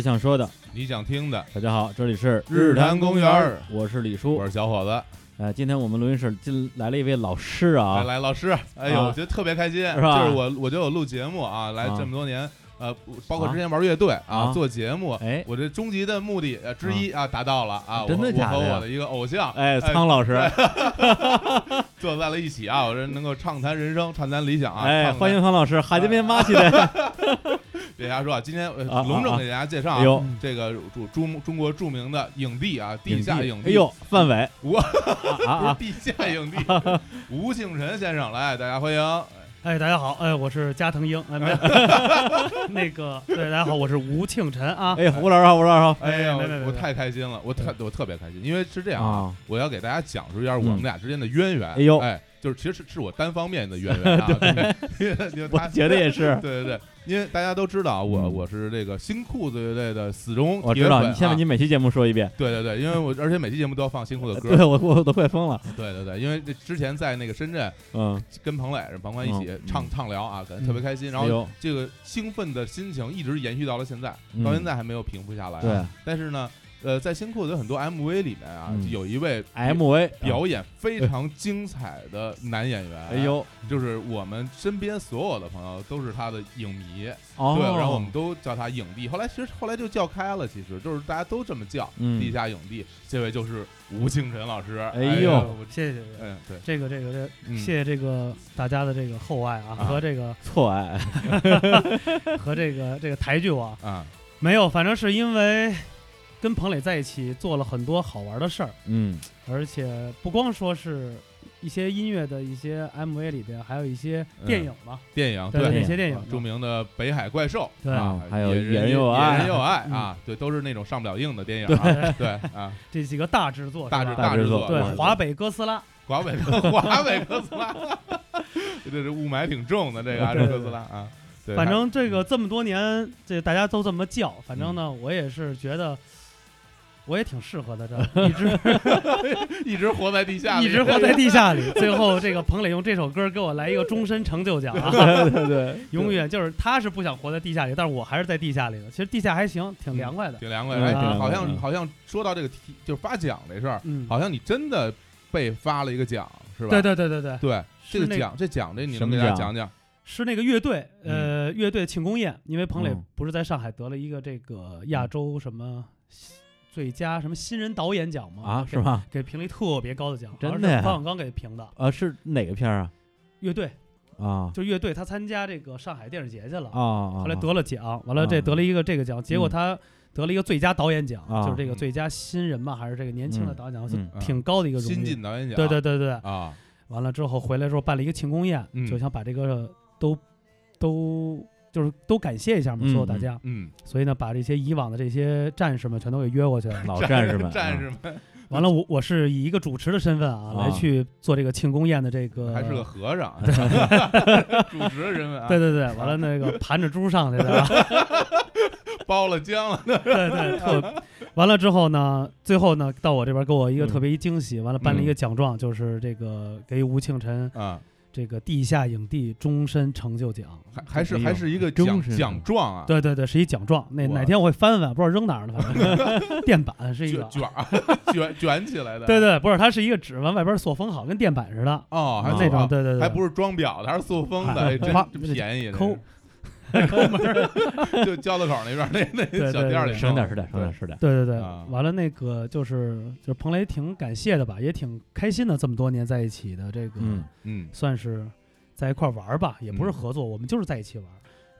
我想说的，你想听的，大家好，这里是日坛公园儿。我是李叔。我。是小伙子。呃，今天我们录音室进来了一位老师啊，来，老师，哎呦，啊。我觉得特别开心，是吧？就是我，我觉得我录节目啊，来啊。这么多年，呃，包括之前玩乐队啊啊，做节目，哎。我这终极的目的呃之一啊达到了啊，我真的和假的呀？我和我的一个偶像，哎，苍老师，坐在了一起啊，我这能够畅谈人生，畅谈理想啊，哎，欢迎苍老师，哈基米马西的，给大家说啊，今天隆重给大家介绍这个中中中国著名的影帝啊，地下影帝，哎呦，范伟，我啊啊啊，不是地下影帝吴庆辰先生，来，大家欢迎。哎，大家好，哎，我是加藤鹰，哎，没有 那个，对，大家好，我是吴庆辰啊，哎，吴老师好，吴老师好，哎呀，我我太开心了，我特我特别开心，因为是这样啊，啊，我要给大家讲述一下我们俩之间的渊源。哎呦。哎，就是其实是是我单方面的渊源啊，对，我他觉得也是，对对对，因为大家都知道我嗯。我是这个新裤子乐队的死忠我知道，你先把啊你每期节目说一遍，对对对，因为我而且每期节目都要放新裤子的歌，对我我都快疯了，对对对，因为这之前在那个深圳嗯，跟彭磊、庞宽一起嗯畅畅聊啊，感觉特别开心，然后这个兴奋的心情一直延续到了现在，嗯。到现在还没有平复下来、啊。对，但是呢，呃，在新裤子有很多 MV 里面啊，嗯。有一位 MV 表演非常精彩的男演员，哎，呦，就是我们身边所有的朋友都是他的影迷，哦，对，然后我们都叫他影帝。后来其实后来就叫开了，其实就是大家都这么叫，嗯。地下影帝。这位就是吴庆辰老师。哎哎呦呀我谢谢谢谢，嗯，对，这个这个这嗯。谢谢这个大家的这个厚爱啊，啊。和这个错爱，和这个这个抬举我，啊，没有，反正是因为跟彭磊在一起做了很多好玩的事儿，嗯，而且不光说是一些音乐的一些 MV 里边，还有一些电影嘛，电影对对那些电影啊，著名的《北海怪兽》对啊，还有人有爱野人有爱嗯啊，对，都是那种上不了映的电影啊，对啊，这几个大制作，大制作大制作，对华北哥斯拉，华北哥华北哥斯拉，这这雾霾挺重的，这个啊这哥斯拉啊，反正这个这么多年，这大家都这么叫，反正呢，我也是觉得。我也挺适合的，这 一直 一直活在地下里，一直活在地下里。最后，这个彭磊用这首歌给我来一个终身成就奖啊！对对对，永远就是他是不想活在地下里，但是我还是在地下里的。其实地下还行，挺凉快的。挺凉快。的好像好像说到这个题，就是发奖这事儿，嗯，好像你真的被发了一个奖，是吧？对对对对对，对，这个奖这奖这你能给大家讲讲？是那个乐队，呃，乐队庆功宴，因为彭磊嗯不是在上海得了一个这个亚洲什么最佳什么新人导演奖吗？啊，是？吗？给评了一特别高的奖，真的呀好像是冯小刚给评的。呃，是哪个片儿啊？乐队啊就乐队，他参加这个上海电视节去了，啊，后来得了奖，完了这啊得了一个这个奖，结果嗯他得了一个最佳导演奖，啊就是这个最佳新人嘛，还是这个年轻的嗯导演奖，挺高的一个荣新誉。晋导演奖，对对对对，啊，完了之后回来之后办了一个庆功宴，嗯就想把这个都都就是都感谢一下嘛，嗯所有大家。嗯，所以呢，把这些以往的这些战士们全都给约过去了。老 战士们，战啊士们。完了，我我是以一个主持的身份啊，啊。来去做这个庆功宴的这个，还是个和尚，主持的人物啊，对对对，完了那个盘着猪上去的啊，包了浆了，对对，特完了之后呢，最后呢，到我这边给我一个特别一惊喜，完了颁了一个奖状，就是这个给吴庆辰啊，这个地下影帝终身成就奖。还还是还是一个奖奖状啊，对对对，是一奖状。那哪天我会翻翻，不知道扔哪儿了，反正 垫板是一个。卷卷儿卷卷起来的，对对，不是，它是一个纸，完外边塑封好，跟垫板似的。哦，还啊那种，塑对对对，还不是装裱的，还是塑封的，真便宜，抠这 是就交道口那边那那对小店里省点儿，省点儿，省对点儿，省点儿。对对对，啊完了那个就是就是彭雷挺感谢的吧，也挺开心的，这么多年在一起的这个，嗯嗯算是在一块玩儿吧，也不是嗯合作，我们就是在一起玩。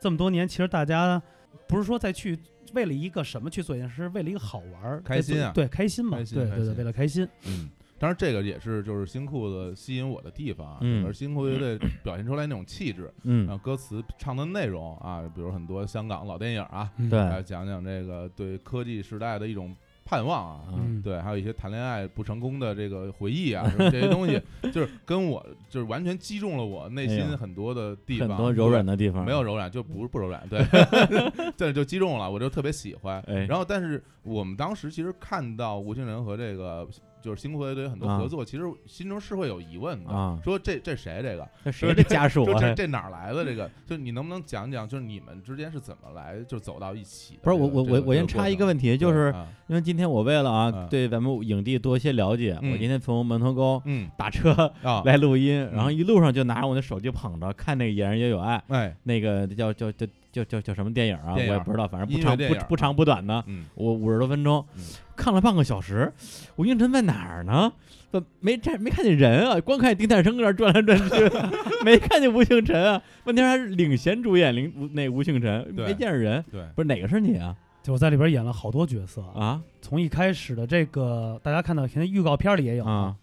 这么多年，其实大家不是说再去为了一个什么去做一件事，是为了一个好玩儿，开心啊对，开心嘛，对对对，为了开心，嗯。当然，这个也是就是新裤子吸引我的地方啊，嗯。而新裤子乐队表现出来那种气质，然后嗯，歌词唱的内容啊，比如很多香港老电影啊，嗯。对。来讲讲这个对科技时代的一种盼望啊，嗯，对，还有一些谈恋爱不成功的这个回忆啊，什么这些东西，就是跟我就是完全击中了我内心很多的地方，很多柔软的地方，没有柔软，就不是不柔软，对，这就击中了，我就特别喜欢。哎。然后，但是我们当时其实看到吴清源和这个就是新裤乐队很多啊合作，其实心中是会有疑问的，啊，说这这谁这个？这谁的家属啊？这这哪儿来的这个？就你能不能讲讲，就是你们之间是怎么来就走到一起的不是我我我我先插一个问题，就是啊因为今天我为了啊嗯对咱们影帝多一些了解，嗯我今天从门头沟嗯打车啊，来录音，然后一路上就拿着我的手机捧着看那个《野人也有爱》，哎那个叫叫叫叫叫叫什么电影啊？我也不知道，反正不长不不长不短的，嗯我五十多分钟嗯，看了半个小时，吴星辰在哪儿呢？怎么没见没看见人啊？光看见丁太升搁那儿转来转去，没看见吴星辰啊？问题还是领衔主演林吴那吴星辰，没见着人，对不是哪个是你啊？就我在里边演了好多角色，啊从一开始的这个大家看到，现在预告片里也有，啊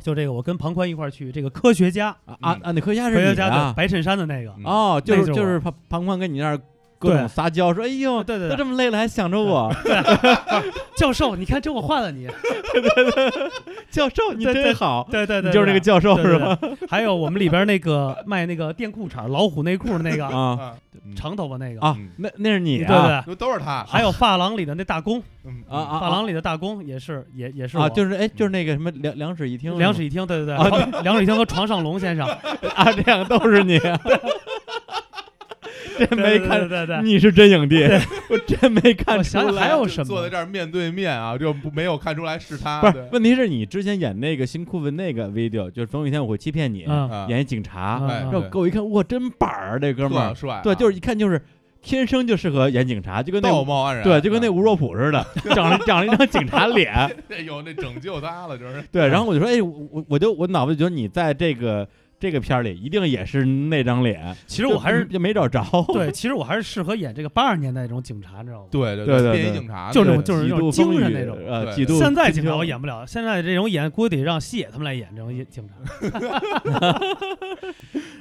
就这个我跟庞宽一块儿去这个科学家，啊啊！那科学家是科学家你啊？白衬衫的那个，嗯哦，就那是我是就是庞庞宽跟你那儿各对。种撒娇，说哎呦，对对对。都这么累了还想着我，教授，你看这我换了你，教授你对对。真好，对对对，你就是那个教授是吧？？对。对还有我们里边那个卖那个电裤衩、老虎内裤的那个 啊长头发那个，啊嗯，那那是你对啊对。都都是他，还有发廊里的那大公，嗯啊啊发廊里的大工也是也也是啊，就是哎，就是那个什么两两室一厅，两室一厅，对对啊两室一厅和床上龙先生，啊，这样都是你，真没对对看，对对对，你是真影帝，我真没看出我想想来。还有什么坐在这？儿面对面啊，就不没有看出来是他，不是，问题是你之前演那个新裤子那个 video，就是总有一天我会欺骗你，嗯。啊。演一警察，然后给我一看，哇，真板儿，这哥们儿，特帅啊，对，就是一看就是天生就适合演警察，就跟那道貌岸然，对，就跟那啊。吴若甫似的，长了长了一张警察脸，哎呦，那拯救他了，就是。对，然后我就说，哎，我我我就我脑子就觉得你在这个这个片儿里一定也是那张脸，其实我还是就没找着，对，其实我还是适合演这个八十年代那种警察，你知道吗？对对对对对便衣警察，就对那种就是那种精神那种呃，几度现在警察我演不了，现在这种演估计得让西野他们来演这种 警察。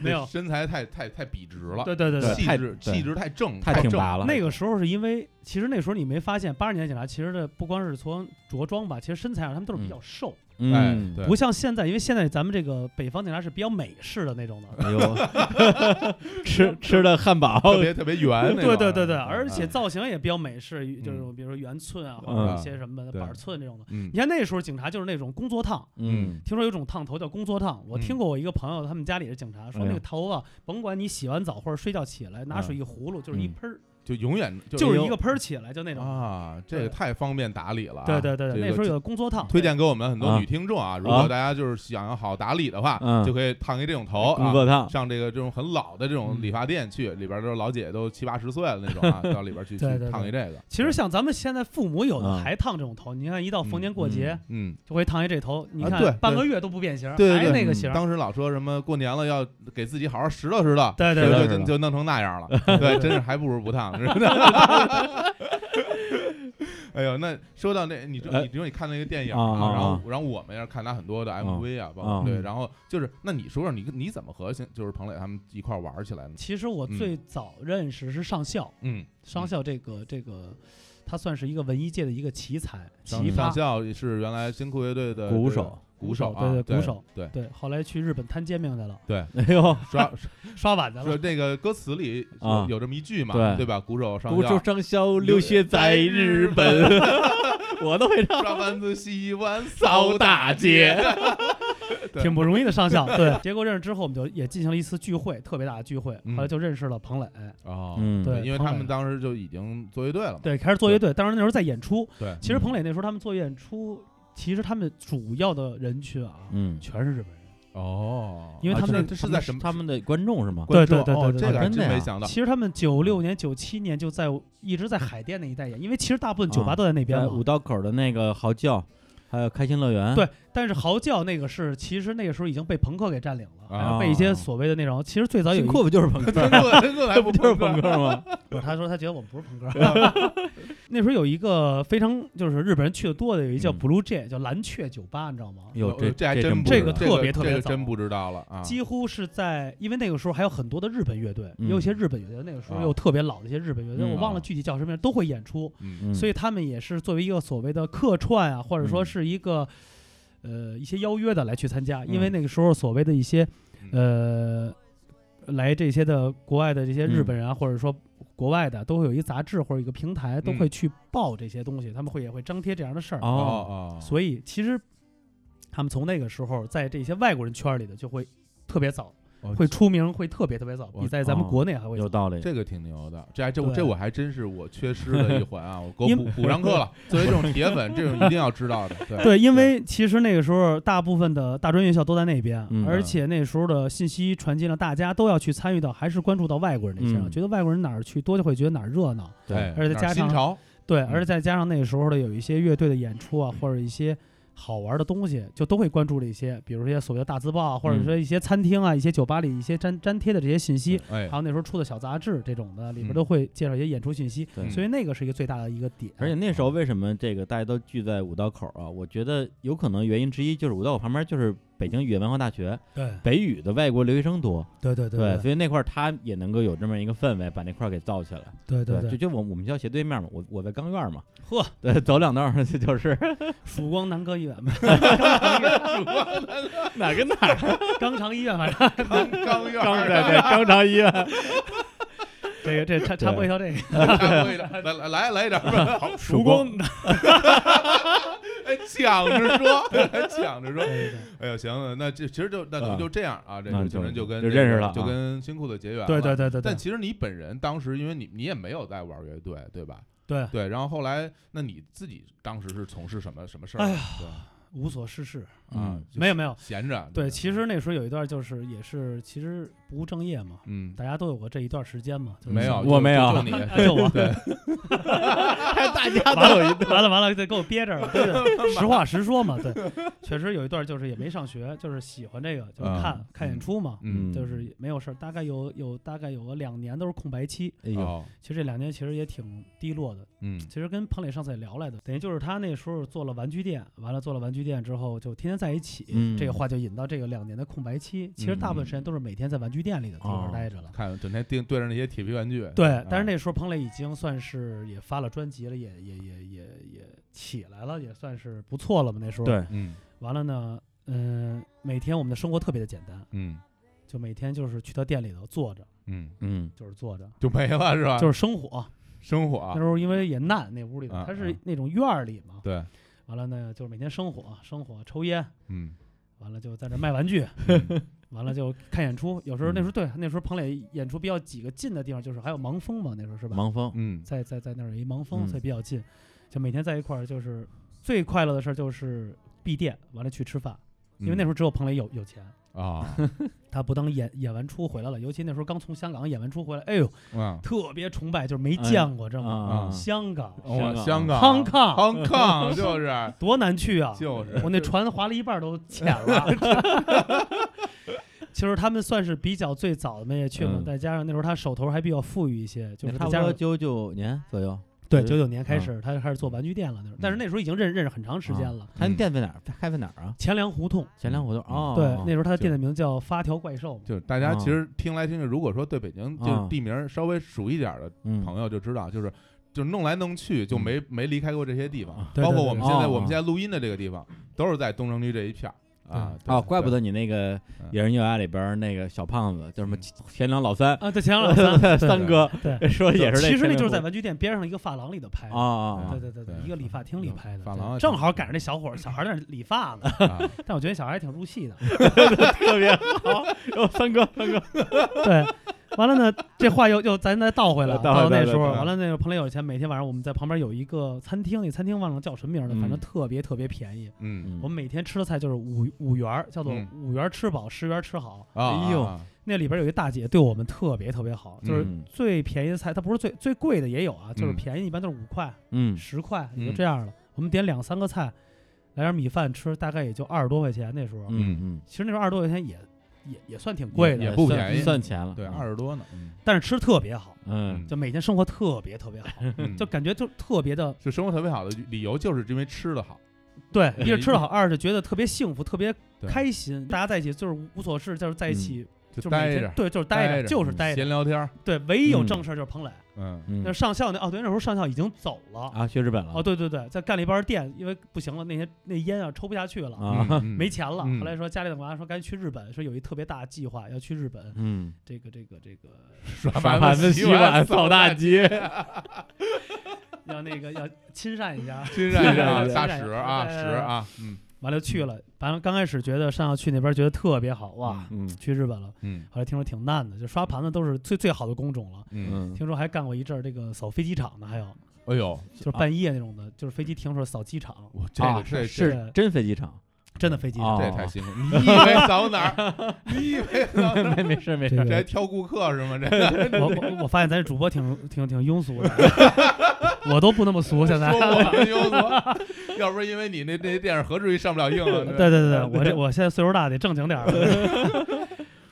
没有，身材太太太笔直了，对对对对，气质气质太正，正太挺拔了那个时候是因为，其实那时候你没发现，八十年代警察其实的不光是从着装吧，其实身材上他们都是比较瘦，哎嗯，对。不像现在，因为现在咱们这个北方警察是比较美式的那种的。哎呦，吃吃的汉堡，特别特别圆，对对对对，啊而且啊造型也比较美式，就是比如说圆寸啊，或者嗯一些什么的板寸这种的。嗯。你看那时候警察就是那种工作烫，嗯。听说有种烫头叫工作烫，我嗯。听过我一个朋友，他们家里的警察，说那个头发，甭管你洗完澡或者睡觉起来，拿嗯。水一葫芦就是一嗯。喷儿，就永远就是一个喷儿起来，就那种。啊，这个太方便打理了啊，对对对对，这个那时候有工作烫，推荐给我们很多啊女听众啊，如果啊大家就是想要好打理的话，嗯就可以烫一这种头啊。工作烫，上这个这种很老的这种嗯理发店去，里边都是老姐姐都七八十岁了那种啊，到里边去烫一这个。其实像咱们现在父母有的啊还烫这种头，你看一到逢年过节嗯，就会烫一这头，你啊对看半个月都不变形，对对对还那个型儿。当时老说什么过年了要给自己好好拾掇拾掇，对对对对就就就弄成那样了，对，真是还不如不烫，是吧？哎呦，那说到那，你说你比如你看那个电影然后啊然后我们也是看他很多的 MV 啊，包括啊对，嗯然后就是那你说说你你怎么和现就是彭磊他们一块玩起来呢？其实我最早认识是上校，嗯，上校这个这个，他算是一个文艺界的一个奇才上奇葩。上校是原来新裤乐队的鼓手鼓手啊，对对对鼓手对。对，后来去日本摊煎饼去了，对，哎呦，刷 刷碗去了。说那个歌词里啊。有这么一句嘛，对。对吧？鼓手上鼓手校上校留学在日本，我都会唱。刷碗子洗碗扫大街，挺不容易的上校，对。结果认识之后，我们就也进行了一次聚会，特别大的聚会。嗯。后来就认识了彭磊，哦，嗯。对因为他们当时就已经做乐队了嘛，对，开始做乐队。当时那时候在演出，对，其实彭磊那时候他们做演出，其实他们主要的人群啊，嗯，全是日本人。哦，因为他们那啊这是在什么他们的观众是吗？对对对对对哦这个真的没想到，其实他们九六年、九七年就在一直在海淀那一带演，因为其实大部分酒吧啊。都在那边五道口的那个嚎叫，还有开心乐园，对但是嚎叫那个是，其实那个时候已经被朋克给占领了，啊。然后被一些所谓的那种，其实最早有一新裤子就是朋克，真的真的还这不就是朋朋克吗？不是他说他觉得我们不是朋克。那时候有一个非常就是日本人去的多的，有一叫嗯。Blue Jay，叫蓝雀酒吧，你知道吗？有，这这还真不真不知道这个特别特别早。这个真不知道了啊，几乎是在，因为那个时候还有很多的日本乐队，嗯。也有一些日本乐队，那个时候啊。有特别老的一些日本乐队，嗯。我忘了具体叫什么名，都会演出，所以他们也是作为一个所谓的客串啊，或者说嗯。是一个、呃一些邀约的来去参加，因为嗯那个时候所谓的一些呃来这些的国外的这些日本人啊，或者说国外的都会有一杂志或者一个平台都嗯。会去报这些东西，他们会也会张贴这样的事儿。哦，哦，所以其实他们从那个时候在这些外国人圈里的就会特别早，哦会出名会特别特别早，我比在咱们哦国内还会早。有道理。这个挺牛的，这还这这我还真是我缺失的一环啊，我给我补补上课了。作为这种铁粉，这种一定要知道的。对对，因为其实那个时候大部分的大专院校都在那边，嗯而且那时候的信息传进了，大家都要去参与到，还是关注到外国人那身上，嗯觉得外国人哪儿去多就会觉得哪儿热闹。对而且加上，对，嗯而且再加上那个时候的有一些乐队的演出啊，或者一些好玩的东西，就都会关注这些，比如说一些所谓的大字报啊，或者嗯说一些餐厅啊、一些酒吧里一些粘粘贴的这些信息，哎还，有那时候出的小杂志这种的，里边嗯都会介绍一些演出信息，对所以那个是一个最大的一个点。而且那时候为什么这个大家都聚在五道口啊？我觉得有可能原因之一就是五道口旁边就是北京语言文化大学，对。北语的外国留学生多，对对对所以那块儿他也能够有这么一个氛围，把那块儿给造起来。对对对就就我我们学校斜对面嘛，我我在钢院嘛，呵，对，走两道儿就就是。曙光南科医 院，哪跟哪儿，肛肠医院，反正。刚刚院对对肛肠医院，这个这插插播一条这个。来来来来一点儿，好，曙光，哎，抢着说，还 抢着说。哎呀，行，那这其实就那等于啊就这样啊，这那个可能就就跟就认识了啊就跟新裤子结缘了。对对对但其实你本人当时，因为你你也没有在玩乐队，对吧？对，对，然后后来，那你自己当时是从事什么什么事儿？哎呀对无所事事，啊嗯，没有没有。闲着。对，其实那时候有一段就是也是其实不务正业嘛，嗯，大家都有过这一段时间嘛。就是没有，我没有。你。我。对，大家完了完了完了，得给我憋着了。对。对，实话实说嘛，对，确实有一段就是也没上学，就是喜欢这个，就是看、嗯。看演出嘛，嗯，就是没有事儿。大概有有大概有个两年都是空白期，哎呦，哦，其实这两年其实也挺低落的。嗯。其实跟彭磊上次也聊来的，等于就是他那时候做了玩具店，完了做了玩具店之后就天天在一起，嗯。这个话就引到这个两年的空白期。其实大部分时间都是每天在玩具店里的地哦方待着了。看整天盯对着那些铁皮玩具。对啊，但是那时候彭磊已经算是也发了专辑了，也也也也也起来了，也算是不错了嘛。那时候，对，嗯完了呢，嗯、每天我们的生活特别的简单，嗯就每天就是去他店里头坐着，嗯，嗯就是坐着，就没了是吧？就是生火。生火啊那时候因为也难，那屋里头啊它是啊那种院儿里嘛，对，完了呢就是每天生火，生火抽烟，嗯完了就在这卖玩具，嗯完了就看演出。有时候那时候嗯对，那时候彭磊演出比较几个近的地方，就是还有盲峰嘛，那时候是吧？盲峰，嗯在在在那儿有一盲峰，嗯所以比较近，就每天在一块儿，就是最快乐的事儿就是闭店，完了去吃饭，因为那时候只有彭磊有有钱。啊他不当演演完出回来了，尤其那时候刚从香港演完出回来，哎呦，啊特别崇拜，就是没哎见过这么、啊香港哇，香香港 Hong Kong Hong Kong 就是多难去啊！就是我那船划了一半都浅了。其实他们算是比较最早的嘛，也去嘛，嗯再加上那时候他手头还比较富裕一些，就是差再加上不多九九年左右。对九九年开嗯始，他就开始做玩具店了。那时候，但是那时候已经认认识很长时间了。他嗯店在哪儿？开在哪儿啊？钱粮胡同，钱粮胡同。嗯哦，对，哦那时候他的店的名叫发条怪兽嘛。就是大家啊其实听来听去，如果说对北京就地名稍微熟一点的嗯朋友就知道，就是就弄来弄去就没没离开过这些地方啊，包括我们现在哦我们现在录音的这个地方都是在东城区这一片儿啊。哦，怪不得得你那个《嗯野人幼牙》里边那个小胖子叫什么嗯。钱粮老三，啊，对，钱良老三，三哥对，说也是其实那就是在玩具店边上一个发廊里头拍的。啊啊对对对对，一个理发厅里拍的，发廊正好赶上那小伙小孩在那理发呢，啊。但我觉得小孩还挺入戏的。特别好。哦，三哥，三哥，对，完了呢，这话又又咱再倒回来，到那时候，完了那个彭磊有钱，每天晚上我们在旁边有一个餐厅，那餐厅忘了叫什么名儿了，反正嗯特别特别便宜。嗯我们每天吃的菜就是五五元儿，叫做嗯五元儿吃饱，十元儿吃好。啊，哎呦啊那里边有一大姐对我们特别特别好，就是嗯最便宜的菜，它不是最最贵的也有啊，就是嗯便宜一般都是五块、嗯十块，也就嗯这样了。我们点两三个菜，来点米饭吃，大概也就二十多块钱。那时候，嗯嗯，其实那时候二十多块钱也也也算挺贵的，也不算便宜算钱了。对嗯。二十多呢，嗯。但是吃特别好，嗯。就每天生活特别特别好，嗯。就感觉就特别的就生活特别好的理由就是因为吃的好，对，一是吃的好，二是觉得特别幸福，特别开心，大家在一起就是无所事，就是在一起，就待着天对，就是待着，就是待着，闲聊天儿，对，唯一有嗯正事儿就是彭磊，嗯嗯那上校那哦对，那时候上校已经走了。啊，去日本了哦，对对对，在干了一半店，因为不行了，那些那烟啊抽不下去了，没钱了。嗯后来说家里等妈说赶紧去日本，说有一特别大的计划要去日本，嗯，这个这个这个刷刷盘子、洗碗、扫大街，要那个要亲善一下。亲善 啊，亲善大使啊，对对使啊，嗯完了去了，反正刚开始觉得上要去那边觉得特别好哇，嗯。去日本了。嗯。后来听说挺难的，就刷盘子都是最最好的工种了。嗯，嗯，听说还干过一阵儿这个扫飞机场的，还有。哎呦，就是半夜那种的，就是飞机停的时候扫机场，我这啊个是是真飞机场，真的飞机上。这也太辛苦，你以为扫哪儿？你以为扫哪儿？没没事没事，这还挑顾客是吗？这我我我发现咱主播挺挺挺庸俗的，我都不那么俗现在。说我们庸俗，要不是因为你那那电影，何至于上不了映啊？对对对对，我这我现在岁数大，得正经点儿了。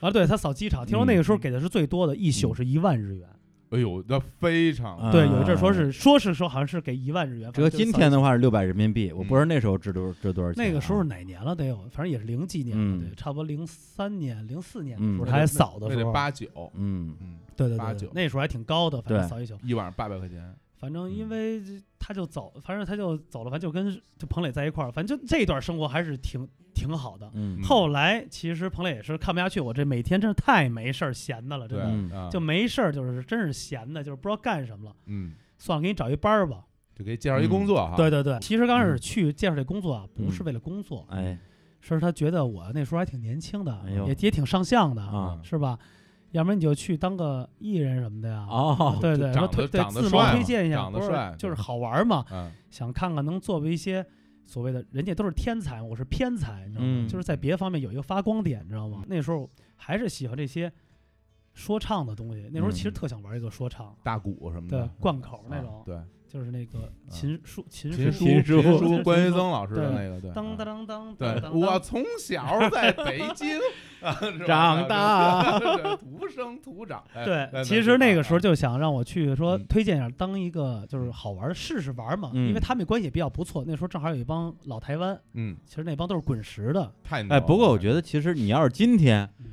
啊，对他扫机场，听说那个时候给的是最多的，一宿是一万日元。哎呦，那非常啊对，有一阵儿说是说是说好像是给一万日元。折今天的话是六百人民币，我不知道那时候值多值多少钱啊。那个时候是哪年了？得有，反正也是零几年了，嗯对，差不多零三年、零四年的嗯时候，他还扫的那时候，得八九，嗯嗯，对对八九对对，那时候还挺高的，反正扫一宿。一晚上八百块钱，反正嗯因为他就走，反正他就走了，反正就跟就彭磊在一块儿，反正就这段生活还是挺挺好的。嗯。后来其实彭磊也是看不下去，我这每天真是太没事儿闲的了，真的。就没事儿，就是真是闲的，就是不知道干什么了。嗯，算了，给你找一班儿吧。就给介绍一工作哈，对对对，其实刚开始嗯去介绍这工作啊，不是嗯为了工作，哎。是他觉得我那时候还挺年轻的，哎也也挺上相的，啊。是吧？要不然你就去当个艺人什么的呀。哦。对对，长说推对得长得自谋推荐一下，不是长得帅就是好玩嘛，嗯。想看看能作为一些所谓的人家都是天才，我是偏才，你知道吗？嗯就是在别的方面有一个发光点，你知道吗？那时候还是喜欢这些说唱的东西，那时候其实嗯特想玩一个说唱，大鼓什么对的，，贯口那啊种，对，就是那个秦书秦秦书秦书书秦关于书曾老师的那个，对，当啊当当当对，我从小在北京 长大 对土生土长。哎对，其实那个时候，就想让我去说嗯。推荐一下，当一个就是好玩儿试试玩嘛，嗯因为他们关系也比较不错。那时候正好有一帮老台湾，嗯，其实那帮都是滚石的，太哎，不过我觉得得其实你要是今天嗯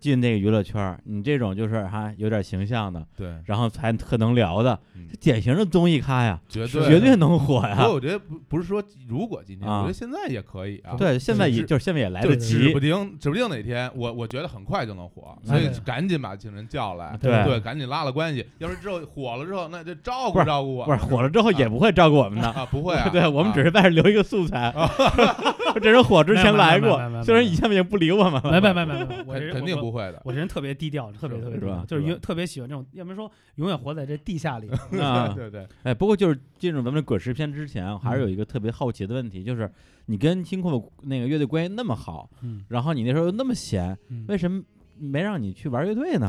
进那个娱乐圈儿，你这种就是哈有点形象的，对，然后还特能聊的，嗯典型的综艺咖呀，绝对绝对能火呀不过。我觉得不不是说如果今天，啊我觉得现在也可以啊。对，现在也就是现在也来得及指不，定指不定哪天，我我觉得很快就能火，所以赶紧把请人叫来，对对，赶紧拉了关系。要是之后火了之后，那就照顾照顾我，不是火了之后也不会照顾我们的。啊，不会啊，对我们只是是在这留一个素材，这人火之前来过虽然以前已经不理我们了。没没没没没，我肯定我不会的，我这人特别低调，特别特别低调是吧就是永特别喜欢这种，要不然说永远活在这地下里。啊，对对，哎，不过就是进入咱们的滚石片之前，我还是有一个特别好奇的问题，就是你跟星空的那个乐队关系那么好，嗯，然后你那时候又那么闲，嗯为什么没让你去玩乐队呢？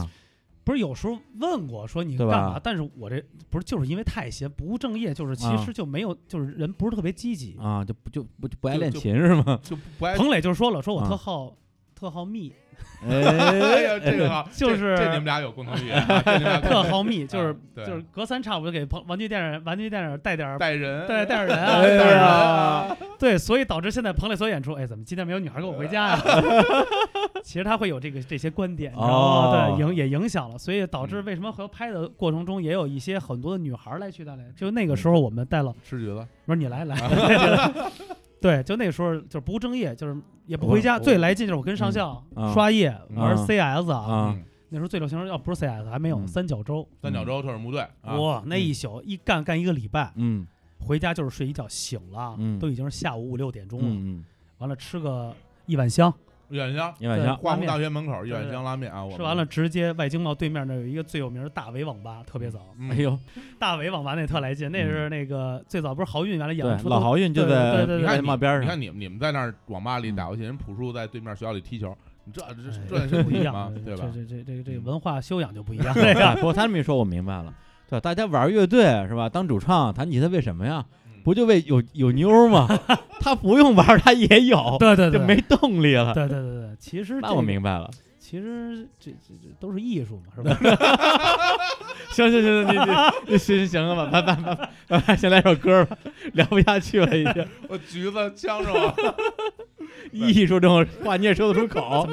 不是有时候问过说你干嘛，但是我这不是就是因为太闲不务正业，就是其啊实就没有，就是人不是特别积极。啊，就不就不就不爱练琴是吗？就不爱。彭磊就说了，说我啊特好特好密，哎哎呀，这个好，就是这这你们俩有共同语言啊，这你们俩特好密，就是就是隔三差五就给朋玩具店玩具店带点带人，带带点人啊，哎带点人啊，对，所以导致现在彭磊所有演出，哎，怎么今天没有女孩跟我回家呀？其实他会有这个这些观点，你知道哦。吗？对，影也影响了，所以导致嗯。为什么和拍的过程中也有一些很多的女孩来去带来，就那个时候我们带了，吃橘子，不是你来来，对，就那时候就是不务正业，就是也不回家，最来劲就是我跟上校刷夜玩啊 CS 啊，那时候最流行要不是 CS 还没有嗯三角洲，三角洲特种部队，啊哇，那一宿一干干一个礼拜，嗯回家就是睡一觉，醒了嗯都已经是下午五六点钟了，嗯完了吃个一碗香，一碗香，对一碗香化工大学门口一对对碗香拉面啊，我吃完了直接外经贸对面那有一个最有名的大伟网吧，特别早。嗯哎呦，大伟网吧那特来劲，那是那个最早不是豪运原来演出，都老豪运就对在对对对你看外贸边上，你看你们你们在那儿网吧里嗯打游戏，人朴树在对面学校里踢球，你这这哎这是不一样？，对吧？这这这这这嗯文化修养就不一样。这哎个不过他这么一说，我明白了。对，大家玩乐队是吧？当主唱弹吉他为什么呀？嗯不就为有有妞吗？他不用玩，他也有，对对对，就没动力了。对对对对，其实那这个我明白了。其实这这这都是艺术嘛，是吧？行行行，你你你行行了吧，拜拜拜拜拜，先来首歌吧，聊不下去了已经。我橘子呛着我，艺术这种话你也说得出口？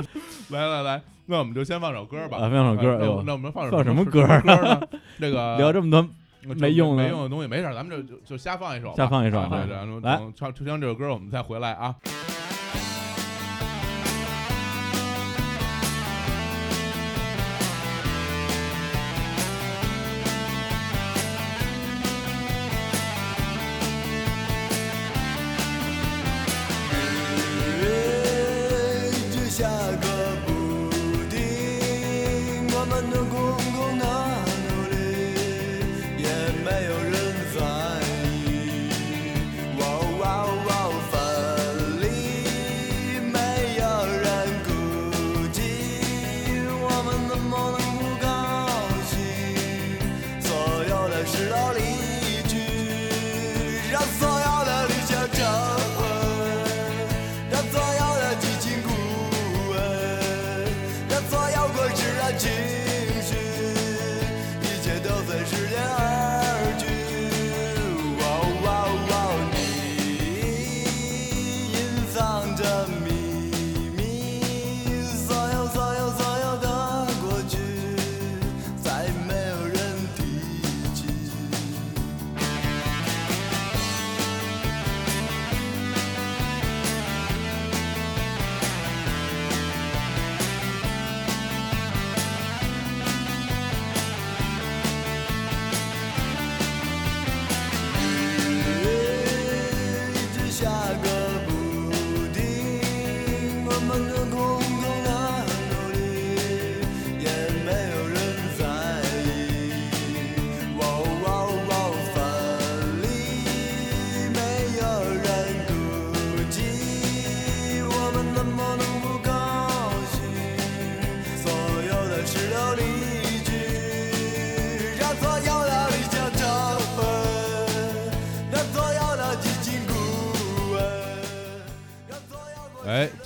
来来来，那我们就先放首歌吧。啊放首歌那哎呦那我们放首放什么歌呢？这个聊这么多，就没用的没用的东西，没事，咱们就就就瞎放一首吧，瞎放一首啊对对来唱唱这首歌，我们再回来啊。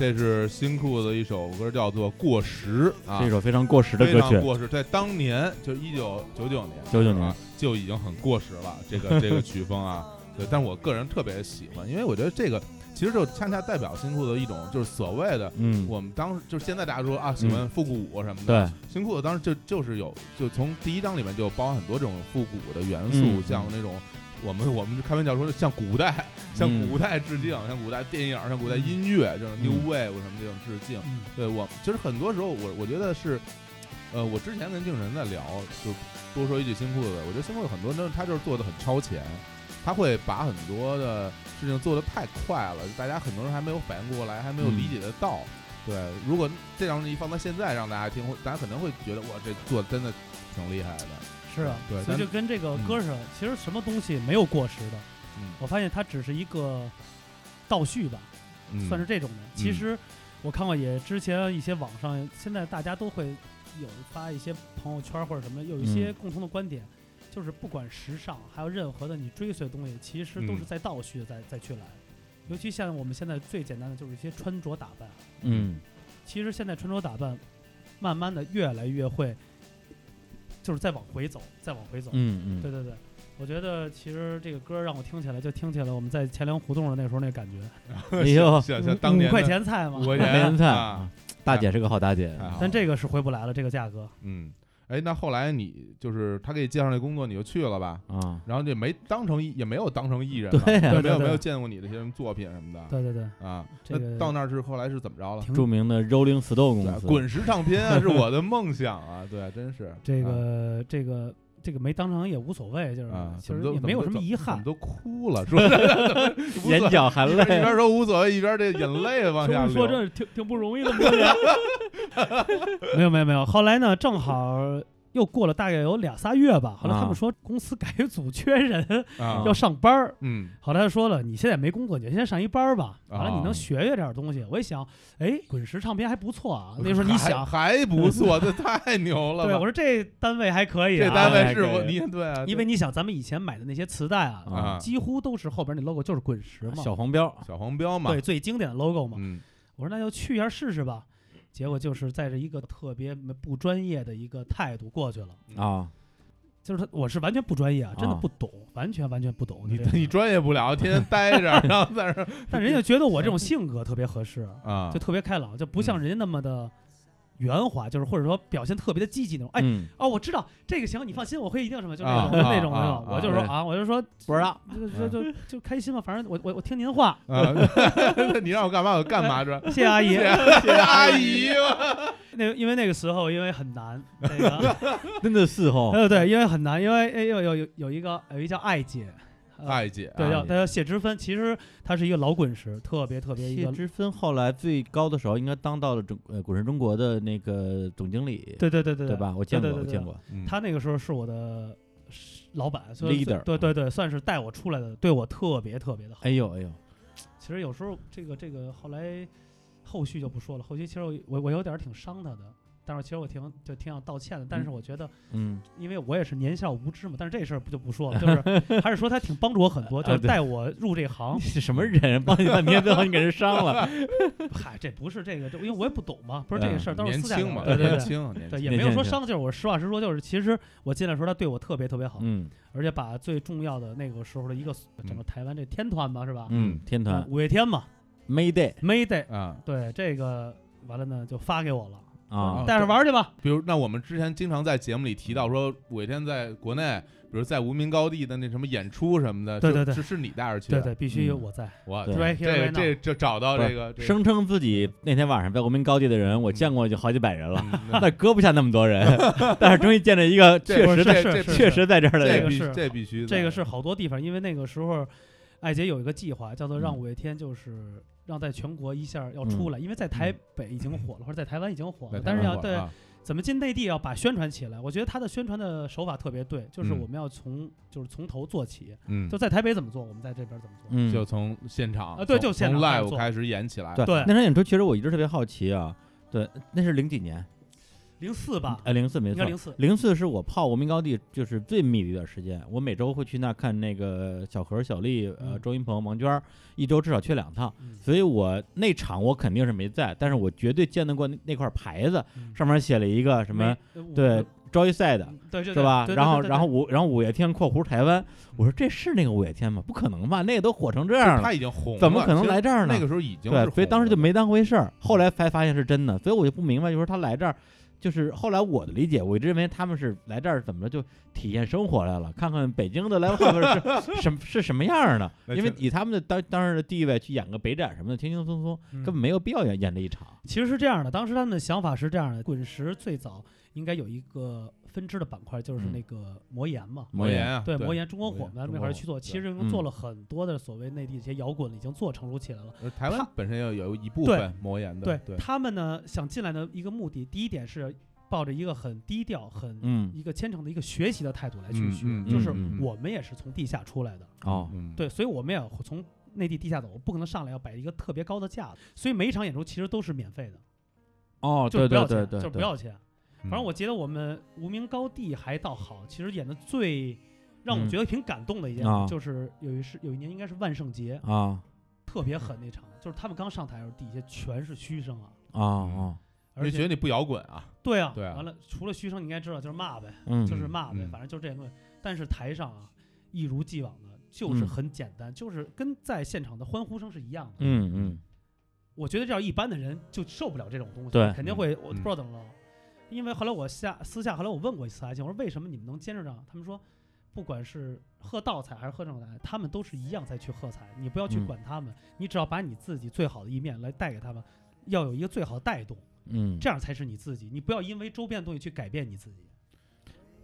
这是新裤子的一首歌，叫做《过时》啊，是一首非常过时的非歌曲。常过时，在当年就一九九九年，99年啊就已经很过时了。这个 这个曲风啊，对，但是我个人特别喜欢，因为我觉得这个其实就恰恰代表新裤子的一种，就是所谓的嗯，我们当时就是现在大家说啊，喜欢复古舞什么的，对，新裤子当时就就是有，就从第一章里面就包含很多这种复古的元素，嗯像那种。我们 我们开玩笑说，像古代，向嗯古代致敬，像古代电影，像古代音乐，这种嗯 New Wave 什么这种致敬。嗯对我，其实很多时候我我觉得是，呃，我之前跟静神在聊，就多说一句新裤子，我觉得新裤子很多都他就是做的很超前，他会把很多的事情做得太快了，大家很多人还没有反应过来，还没有理解得到。对，如果这样一放到现在让大家听，大家可能会觉得哇，这做的真的挺厉害的。是啊，对所以就跟这个嗯。歌似的，其实什么东西没有过时的，嗯，我发现它只是一个倒叙吧，嗯。算是这种的。其嗯。实我看过，也之前一些网上，现在大家都会有发一些朋友圈或者什么，有一些嗯。共同的观点，就是不管时尚，还有任何的你追随的东西，其实都是嗯。在倒叙的，再再去来。尤其像我们现在最简单的就是一些穿着打扮，嗯。其实现在穿着打扮，慢慢的越来越会，就是再往回走，再往回走。嗯嗯，对对对，我觉得其实这个歌让我听起来就听起来我们在钱粮胡同的那时候那感觉，哎呦，像像当年五块钱菜嘛五。块钱菜啊，，大姐是个好大姐。但这个是回不来了，这个价格。嗯，哎，那后来你就是他给你介绍那工作，你就去了吧？啊，然后就没当成，也没有当成艺人对没有对对没有见过你的一些什么作品什么的对对对，啊。这个那到那儿是后来是怎么着了？挺著名的 Rolling Stone 公司，滚石唱片啊，是我的梦想啊！对，真是这个这个这个没当成也无所谓，就是啊，其实也没有什么遗憾。都哭了，说的眼角含泪一。边说无所谓，一边这眼泪往下 流。说这挺挺不容易的。没有没有没有，后来呢，正好又过了大概有两仨月吧，后来他啊们说公司改组缺人，啊 要上班儿。嗯后来他说了，你现在没工作，你就先上一班儿吧。完了，你啊能学学点儿东西。我一想，哎，滚石唱片还不错啊。那时候你想，还还不错，这太牛了吧。对我说这单位还可以啊。这单位是我你对啊，因为你想，咱们以前买的那些磁带啊，啊几乎都是后边那 logo 就是滚石嘛，小黄标，小黄标嘛，对，最经典的 logo 嘛。嗯我说那就去一下试试吧。结果就是在这一个特别不专业的一个态度过去了，啊，就是他我是完全不专业啊，真的啊。不懂，完全完全不懂。你你专业不了，天天待着，然后在这儿但人家觉得我这种性格特别合适，啊就，特别开朗，就不像人家那么的圆滑，就是或者说表现特别的积极那种。哎，嗯，哦，我知道这个行，你放心，我会一定什么，就那啊种、啊那种那啊啊种，我就说对啊，我就说不知道，就就就就开心嘛，反正我我我听您话，啊，你让我干嘛我干嘛这？谢谢阿姨。谢谢阿姨，那个因为那个时候因为很难，那个 真的是哦，对对，因为很难，因为哎有有有有一个有一个叫艾姐，呃艾姐，对，啊叫她叫谢之芬，其实她是一个老滚石，特别特别一个，谢之芬后来最高的时候应该当到了中呃滚石中国的那个总经理，对对对对对吧？我见过，对对对我见过，他那个时候是我的老板所以 Leader 对对对，算是带我出来的，对我特别特别的好。哎呦哎呦，其实有时候这个这个后来后续就不说了，后期其实我我我有点儿挺伤他的，但是其实我挺就挺想道歉的，但是我觉得嗯，因为我也是年少无知嘛，但是这事儿不就不说了，就是还是说他挺帮助我很多，就是带我入这行你。是什么人？帮你半天，最后你给人伤了，嗨，这不是这个，这因为我也不懂嘛，不是这个嗯事儿，都是私下嘛，对对对。年轻，年对，也没有说伤，就是我实话实说，就是其实我进来的时候，他对我特别特别好，嗯。而且把最重要的那个时候的一个整个台湾这天团嘛，是吧？嗯，天团。啊五月天嘛。Mayday，Mayday，啊。对这个完了呢就发给我了，啊，带着玩儿去吧。比如，那我们之前经常在节目里提到说，五月天在国内，比如在无名高地的那什么演出什么的，是对对对。是是你带着去的。对对，必须有嗯我在。我对。这这。就找到这个声称自己那天晚上在无名高地的人，我见过就好几百人了，嗯 那。搁不下那么多人，但是终于见着一个确实在确实在这儿的这这必须的，这个是好多地方，因为那个时候，艾杰有一个计划，叫做让嗯。五月天就是让在全国一下要出来，因为在台北已经火了，或者在台湾已经火在了，但是要对怎么进内地要把宣传起来。我觉得他的宣传的手法特别对，就是嗯。我们要从就是从头做起，嗯。就，在台北怎么做，我们在这边怎么做。嗯，就从现场啊对就现场 live 做。开始演起来，对对。那场演出，其实我一直特别好奇啊，对，那是零几年，零四吧，呃，零四没错零四。零四是我泡无名高地就是最密的一段时间，我每周会去那儿看那个小何、小丽、呃嗯周云鹏、王娟儿，一周至少去两趟，嗯所以我那场我肯定是没在，但是我绝对见得过那那块牌子，嗯上面写了一个什么对我 Joyside 嗯对对是吧？然后然后五然后五月天（括弧台湾），我说这是那个五月天吗？不可能吧，那个都火成这样了，他已经红了，怎么可能来这儿呢那个时候已经对，所以当时就没当回事儿，后来才发现是真的，所以我就不明白，就是他来这儿，就是后来我的理解，我一直认为他们是来这儿怎么着就体验生活来了，看看北京的 live house 是什么是什么样儿的，因为以他们的当当时的地位去演个北展什么的，轻轻松松，嗯根本没有必要演演这一场。其实是这样的，当时他们的想法是这样的：滚石最早应该有一个分支的板块，就是嗯那个魔岩嘛。魔岩啊，对，魔岩中国魔火嘛，那岩中国火会儿去做，其实已经做嗯了很多的所谓内地一些摇滚，已经做成熟起来了。呃台湾本身要有一部分魔岩的，对，他们呢想进来的一个目的，第一点是抱着一个很低调、很嗯，一个虔诚的一个学习的态度来去学，就是嗯我们也是从地下出来的，哦，嗯，对，所以我们也要从内地地下走，我不可能上来要摆一个特别高的架子，所以每一场演出其实都是免费的，哦，就不要钱，就是不要钱。嗯，反正我觉得我们无名高地还倒好，其实演的最让我嗯。觉得挺感动的一件就是有一是有一年应该是万圣节，啊。特别狠那场，就是他们刚上台的时候，底下全是嘘声啊，啊啊，而且你觉得你不摇滚啊？对啊，对啊。完了除了嘘声，你应该知道就是骂呗，嗯，就是骂呗，嗯。反正就是这些东西。但是台上啊，一如既往的，就是嗯很简单，就是跟在现场的欢呼声是一样的。嗯嗯。我觉得这要一般的人就受不了这种东西，对。肯定会我嗯不知道怎么了。因为后来我下私下，后来我问过一次阿庆，我说为什么你们能坚持这样？他们说，不管是喝倒彩还是喝正彩，他们都是一样在去喝彩，你不要去嗯管他们，你只要把你自己最好的一面来带给他们，要有一个最好的带动，嗯，这样才是你自己。你不要因为周边的东西去改变你自己。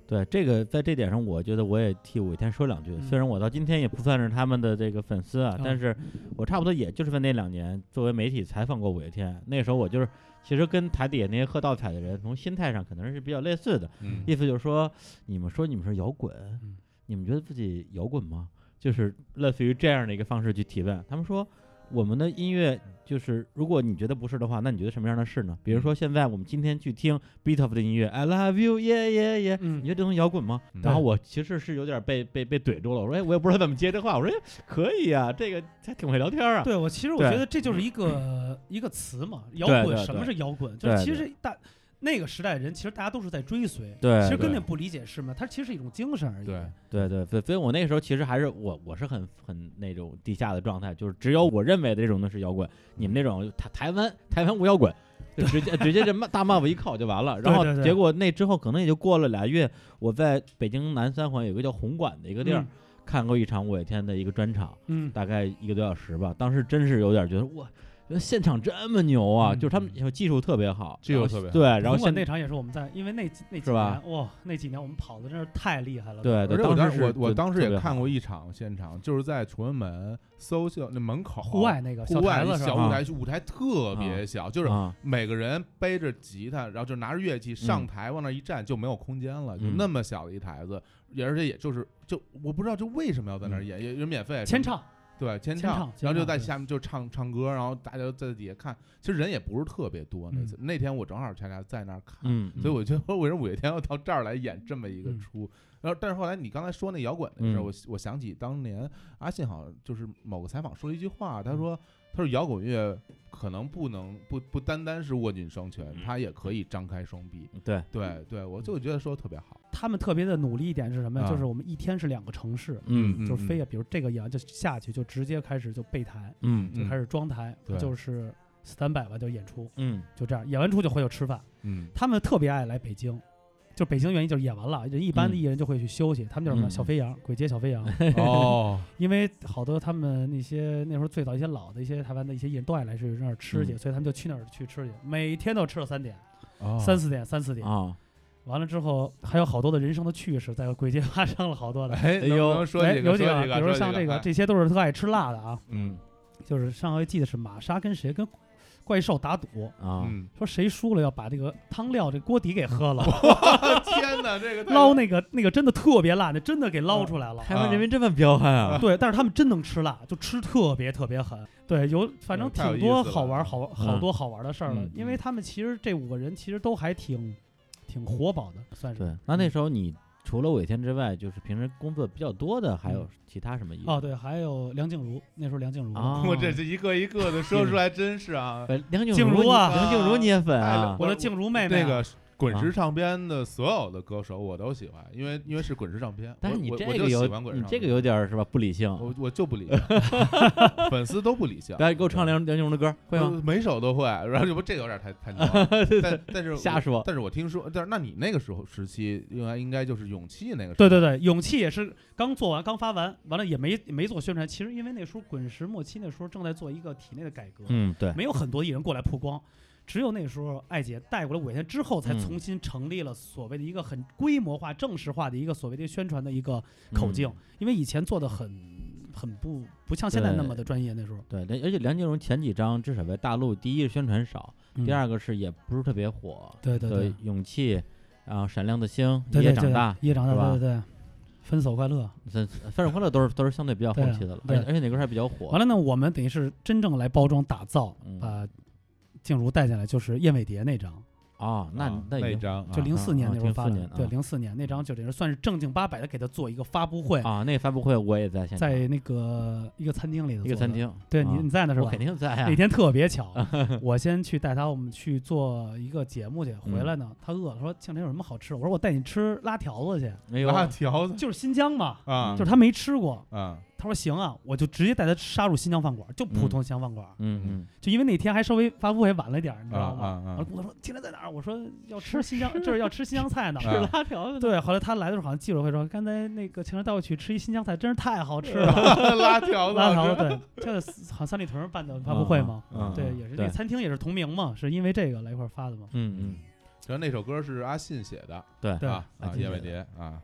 对这个，在这点上，我觉得我也替五月天说两句。嗯虽然我到今天也不算是他们的这个粉丝啊，啊但是我差不多也就是在那两年，作为媒体采访过五月天。那时候我就是，其实跟台底下那些喝倒彩的人，从心态上可能是比较类似的。嗯意思就是说，你们说你们是摇滚，嗯你们觉得自己摇滚吗？就是类似于这样的一个方式去提问。他们说，我们的音乐就是，如果你觉得不是的话，那你觉得什么样的是呢？比如说现在我们今天去听 Beat of 的音乐，I love you yeah yeah yeah，、嗯你觉得这东西摇滚吗？嗯然后我其实是有点被被被怼住了，我说哎，我也不知道怎么接这话，我说哎，可以啊，这个还挺会聊天啊。对我其实我觉得这就是一个一个词嘛，摇滚。什么是摇滚？就是其实大那个时代的人，其实大家都是在追随，对其实根本不理解是吗？它其实是一种精神而已。对，对对对，所以我那时候其实还是我我是很很那种地下的状态，就是只有我认为的这种的是摇滚，你们那种台台湾台湾无摇滚，就直接直接这帽大帽子一靠就完了。然后结果那之后可能也就过了俩月，我在北京南三环有个叫红馆的一个地儿、嗯看过一场五月天的一个专场，嗯，大概一个多小时吧。当时真是有点觉得哇。现场这么牛啊！嗯。就是他们技术特别好，技术特别好。对，然后那场也是我们在，因为那几那几是吧？年哇，那几年我们跑的真是太厉害了。对对，而且我当时是我我当时也看过一场现场，就是在崇文门搜秀那门口户外那个小户外台子是吧？小舞台，舞台特别小，就是啊，每个人背着吉他，然后就拿着乐器上台往那一站就没有空间了，就嗯。那么小的一台子，也而且也就是就我不知道就为什么要在那儿嗯。演，也也免费签唱，对签签唱然后就在下面就唱唱歌，然后大家都在底下看，其实人也不是特别多那次，那天我正好恰恰在那儿看，嗯，所以我觉得为什么五月天要到这儿来演这么一个嗯出？然后，但是后来你刚才说那摇滚的事儿，嗯我我想起当年阿信好像就是某个采访说了一句话，嗯他说他说摇滚乐可能不能不不单单是握紧双拳，嗯他也可以张开双臂。对，对对，我就觉得说的特别好。他们特别的努力一点是什么呀？啊。就是我们一天是两个城市，嗯就是飞啊，比如这个演完就下去，就直接开始就备台，嗯嗯。就开始装台，对。就是 stand by 吧，就演出，嗯。就这样，演完出就回去吃饭。嗯。他们特别爱来北京，就北京原因就是演完了，人一般的嗯艺人就会去休息，他们叫什么嗯。小飞羊，鬼街小飞羊，哦，因为好多他们那些那时候最早一些老的一些台湾的一些艺人都爱来去那儿吃去，嗯。所以他们就去那儿去吃去，每天都吃到三点、哦。三四点、三四点。啊，完了之后还有好多的人生的趣事，在鬼街发生了好多的。哎，能不呦能说哎几个？有几个，比如说像这个，这些都是特爱吃辣的啊。嗯就是上回记得是玛莎跟谁跟怪兽打赌，啊，嗯，说谁输了要把这个汤料这锅底给喝了，天哪，这个 捞那个那个真的特别辣，那真的给捞出来了。台湾人民这么彪悍啊！对，但是他们真能吃辣，就吃特别特别狠。对，有反正挺多好玩好好嗯多好玩的事儿了嗯，因为他们其实这五个人其实都还挺挺活宝的，算是。对，那那时候你除了尾天之外，就是平时工作比较多的，还有其他什么艺人？哦，对，还有梁静茹，那时候梁静茹啊我这是一个一个的说出来，真是啊。呃梁静茹静茹啊梁静茹你也粉啊？我的静茹妹妹啊，那个滚石啊唱片的所有的歌手我都喜欢，因为因为是滚石唱片。但是你这个有喜欢滚石唱片你这个有点是吧？不理性。我我就不理性，粉丝都不理性。来给我唱梁梁静茹的歌，会吗？呃每首都会，然后这不这个有点太太牛了，但 但是我瞎说但是我听说，但是那你那个时候时期应该应该就是勇气那个时候，对对对，勇气也是刚做完，刚发完，完了也没没做宣传。其实因为那时候滚石末期那时候正在做一个体内的改革，嗯，对，没有很多艺人过来曝光，只有那时候艾姐带过来五月天之后，才嗯重新成立了所谓的一个很规模化、正式化的一个所谓的宣传的一个口径，嗯因为以前做的很很不不像现在那么的专业，那时候。对，而且梁静茹前几张至少在大陆，第一是宣传少，第嗯二个是也不是特别火。对对对，勇气，然后闪亮的星，一夜长大，一夜长大，是吧对对对，分手快乐。分分手快乐都是都是相对比较后对期的了，对而且而且那歌还比较火。完了呢，我们等于是真正来包装打造，嗯把静茹带进来，就是燕尾蝶那张。啊，那啊那张啊就零四年啊那时候发的，04年对，啊零四年那张就等于算是正经八百的给他做一个发布会，啊，那个发布会我也在现场，在那个一个餐厅里头一个餐厅，对你啊你在那是吧我肯？定在啊那。天特别巧，我先去带他，我们去做一个节目去，回来呢，他饿了，说庆林有什么好吃的？我说我带你吃拉条子去，没有辣条子就是新疆嘛，啊就是他没吃过，啊他说行啊，我就直接带他杀入新疆饭馆，就普通新疆饭馆，嗯嗯就因为那天还稍微发布会晚了点儿，你知啊道吗？啊啊！我说今天在哪儿？我说要吃新疆，就是要吃新疆菜呢。吃拉条子 对，后来他来的时候好像记者会说，刚才那个情人带我去吃一新疆菜，真是太好吃了。拉条子，拉条子，对，这个好像三里屯办的发布会嘛，嗯对，也是那个餐厅也是同名嘛，是因为这个来一块儿发的嘛。嗯嗯，然后那首歌是阿信写的对对啊啊，叶伟阿信写的蝶啊。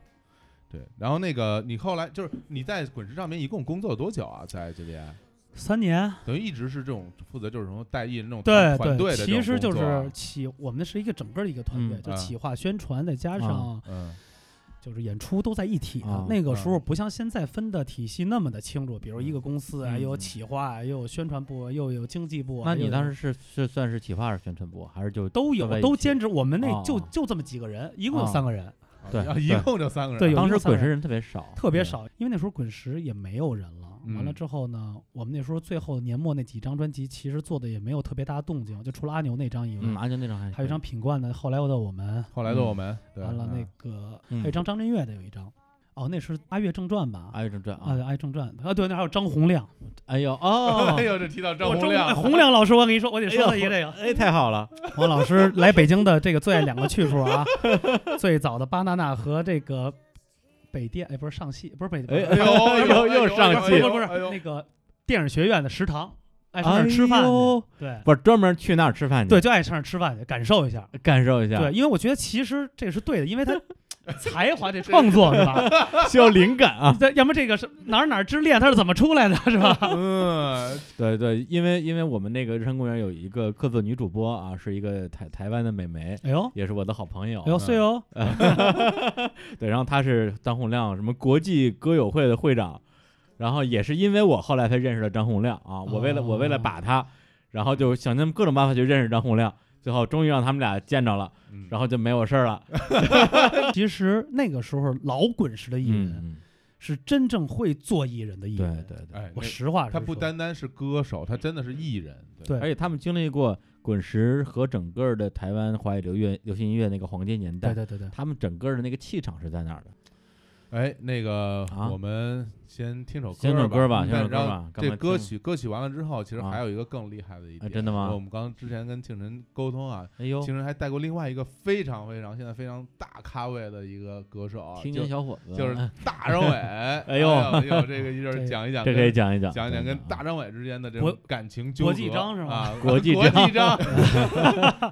对，然后那个你后来就是你在滚石唱片一共工作了多久啊？在这边？三年，等于一直是这种负责就是什么带艺人那种对团队的这种其实就是企，我们是一个整个的一个团队，就企划、宣传，再加上嗯就是演出都在一体的。啊那个时候不像现在分的体系那么的清楚，比如一个公司啊，有企划啊，又有宣传部啊，又有经济部啊。那你当时是是算是企划还是宣传部，还是就都有都兼职，我们那哦就就这么几个人，一共有哦三个人，对啊一对。共就三个人，对当时滚石人。特别少，特别少，因为那时候滚石也没有人了。完了嗯。之后呢，我们那时候最后年末那几张专辑，其实做的也没有特别大的动静，就除了阿牛那张以外，嗯，阿牛那张还还有一张品冠的《后来的我们后来的我们，》，对完了那嗯。个嗯。还有一张张震岳的有一张，哦，那是《阿月正传》吧？阿月正传啊，啊《阿月正传》啊，对，那还有张洪亮，哎呦哦。哎，呦，这提到张洪亮，洪亮老师，我跟你说，我得说他一个这个。哎，太好了，王老师来北京的这个最爱两个去处啊，最早的巴娜娜和这个北电，哎，不是上戏，不是北，哎哎呦又又上戏。不是不是那个电影学院的食堂，爱上那儿吃饭，哎对。不是专门去那儿吃饭去，对，，就爱上那儿吃饭去，感受一下。感受一下，对，，因为我觉得其实这个是对的，因为他 才华这创作是吧？需要灵感啊，这要么这个是哪儿哪儿之恋，它是怎么出来的，是吧？嗯，对对，因为因为我们那个日坛公园有一个客座女主播啊，是一个台台湾的美眉，哎呦，也是我的好朋友，哎呦，碎哦，对，然后她是张洪亮什么国际歌友会的会长，然后也是因为我后来才认识了张洪亮啊，我为了、我为了哦把他，然后就想尽各种办法去认识张洪亮，最后终于让他们俩见着了，嗯然后就没我事儿了。其实那个时候老滚石的艺人嗯，是真正会做艺人的艺对人。对对，哎，我那实话实说，他不单单是歌手，他真的是艺人，对而且他们经历过滚石和整个的台湾华语流乐流行音乐那个黄金年代，对对对对，他们整个的那个气场是在那儿的。哎，那个啊我们先听首歌先首歌吧嗯先首歌然后吧这歌曲歌曲完了之后，其实啊还有一个更厉害的一点，哎真的吗我们刚之前跟庆晨沟通啊，哎呦，庆晨还带过另外一个非常非常现在非常大咖位的一个歌手啊，青就年小伙子，就是哎大张伟。哎呦哎呦，这个一阵儿 讲一讲这跟，可以讲一讲，讲一讲跟啊大张伟之间的这国种感情纠葛国际章是吗啊，国际国章际章。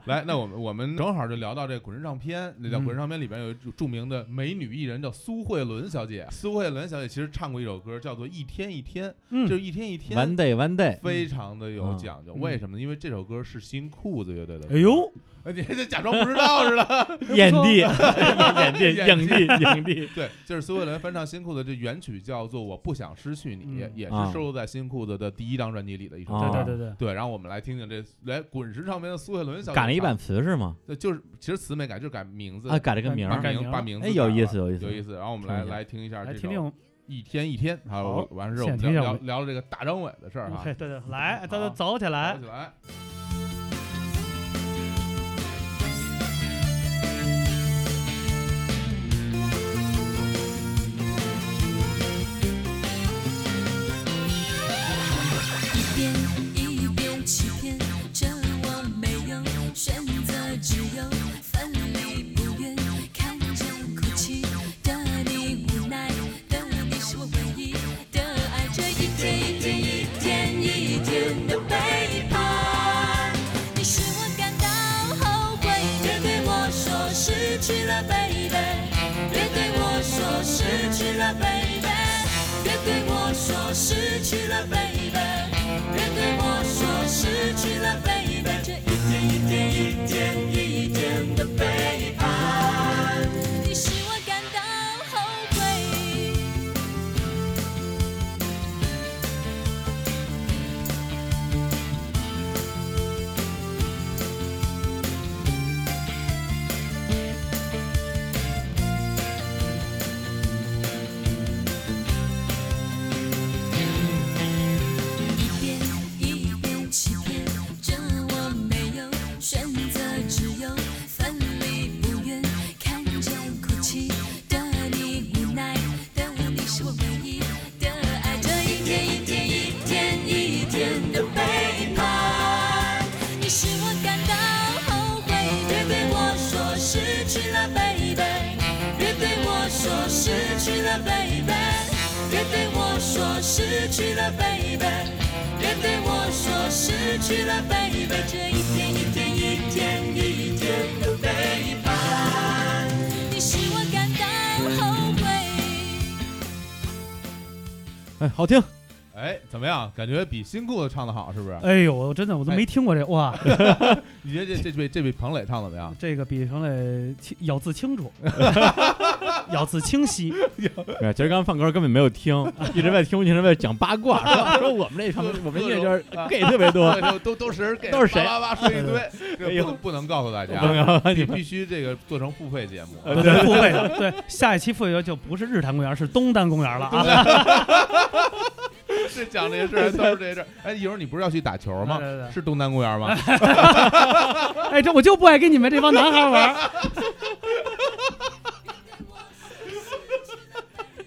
来，那我们我们正好就聊到这滚石唱片，那叫嗯滚石唱片里边有一著名的美女艺人叫苏慧伦小姐。苏慧伦小姐其实唱过一首歌叫做《一天一天》，嗯就是一天一天。One day, one day，非常的有嗯讲究，嗯为什么呢？因为这首歌是新裤子乐队的。哎呦，哎，你这假装不知道似的。眼帝，眼帝，眼影帝，影帝，对，就是苏慧伦翻唱新裤子，这原曲叫做《我不想失去你》，嗯也啊是收录在新裤子的第一张专辑里的一首啊歌。对对对对，对，然后我们来听听这来滚石唱片的苏慧伦小改了一版，词是吗？对，就是其实词没改，就是改名字啊，改了个名把儿，改名儿名把名字哎有意思有意思有意思。然后我们来来听一下这首来听听。一天一天，好，好完事之后我们聊聊聊聊这个大张伟的事儿哈。对对对，来，咱走起来走。起来。去了，baby。别对我说失去了，baby。这一天一天一天一天的悲去了，baby，别对我说失去了，baby。这一天一天一天一天的背叛，你使我感到后悔。哎，好听，哎，怎么样？感觉比新裤子唱的好，是不是？哎呦，我真的我都没听过这哇，你觉得这这这比这比彭磊唱怎么样？这个比彭磊清咬字清楚，咬字清晰。对，其实刚刚放歌根本没有听，一直在听，一直在讲八卦，说说我们这唱片，我们音乐圈啊 gay 特别多，都都都是人给都是谁叭叭叭说一堆，不能不能告诉大家，你必须这个做成付费节目。付费的。对，下一期付费就不是日坛公园，是东单公园了啊。是讲这些事儿，都是这些事儿。哎，一会儿你不是要去打球吗对对？对是东南公园吗？哎，这我就不爱跟你们这帮男孩玩。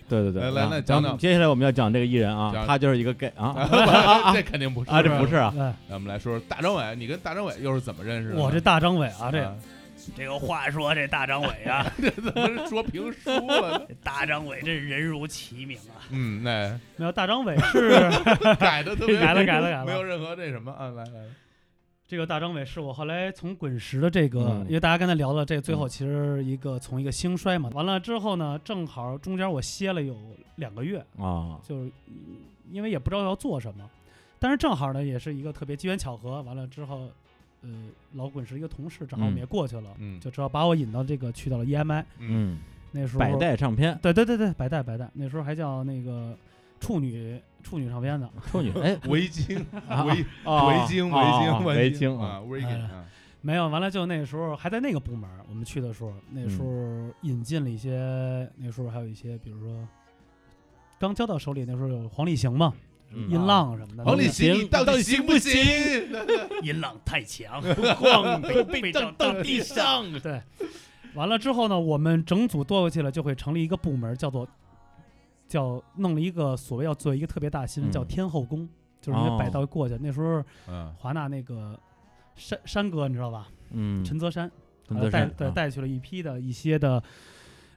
对对对，来那讲讲接下来我们要讲这个艺人啊，他就是一个 gay 啊，这肯定不是啊这不是啊哎，那我们来说说大张伟，你跟大张伟又是怎么认识的？我这大张伟啊，这啊这个话说这大张伟啊，这怎么是说评书了？大张伟这人如其名啊。嗯，那没有，大张伟是 改的特别改了改了改了。没有任何这什么啊，来来，来。这个大张伟是我后来从滚石的这个，嗯。因为大家刚才聊了这最后其实一个从一个兴衰嘛，完了之后呢，正好中间我歇了有两个月，啊，就是嗯因为也不知道要做什么，但是正好呢也是一个特别机缘巧合，完了之后，呃，老滚石一个同事正好我们嗯。也过去了，嗯。就知道把我引到这个去到了 EMI，嗯，那时候百代唱片。对对对对百代百代，那时候还叫那个处女处女唱片呢，处女，哎，围巾啊围啊围巾围啊巾围巾巾啊，围巾哎啊，没有，完了就那时候还在那个部门，我们去的时候，那时候引进了一些，那时候还有一些，比如说刚交到手里，那时候有黄立行嘛，嗯音浪什么的，黄立行，你到底行不行？音浪太强，咣被被撞到地上。对，完了之后呢，我们整组多过去了，就会成立一个部门，叫做叫弄了一个所谓要做一个特别大的新闻，嗯叫天后宫，就是因哦为百道过去，那时候嗯华纳那个山山哥你知道吧？嗯，陈泽山。带带去了一批的一些的，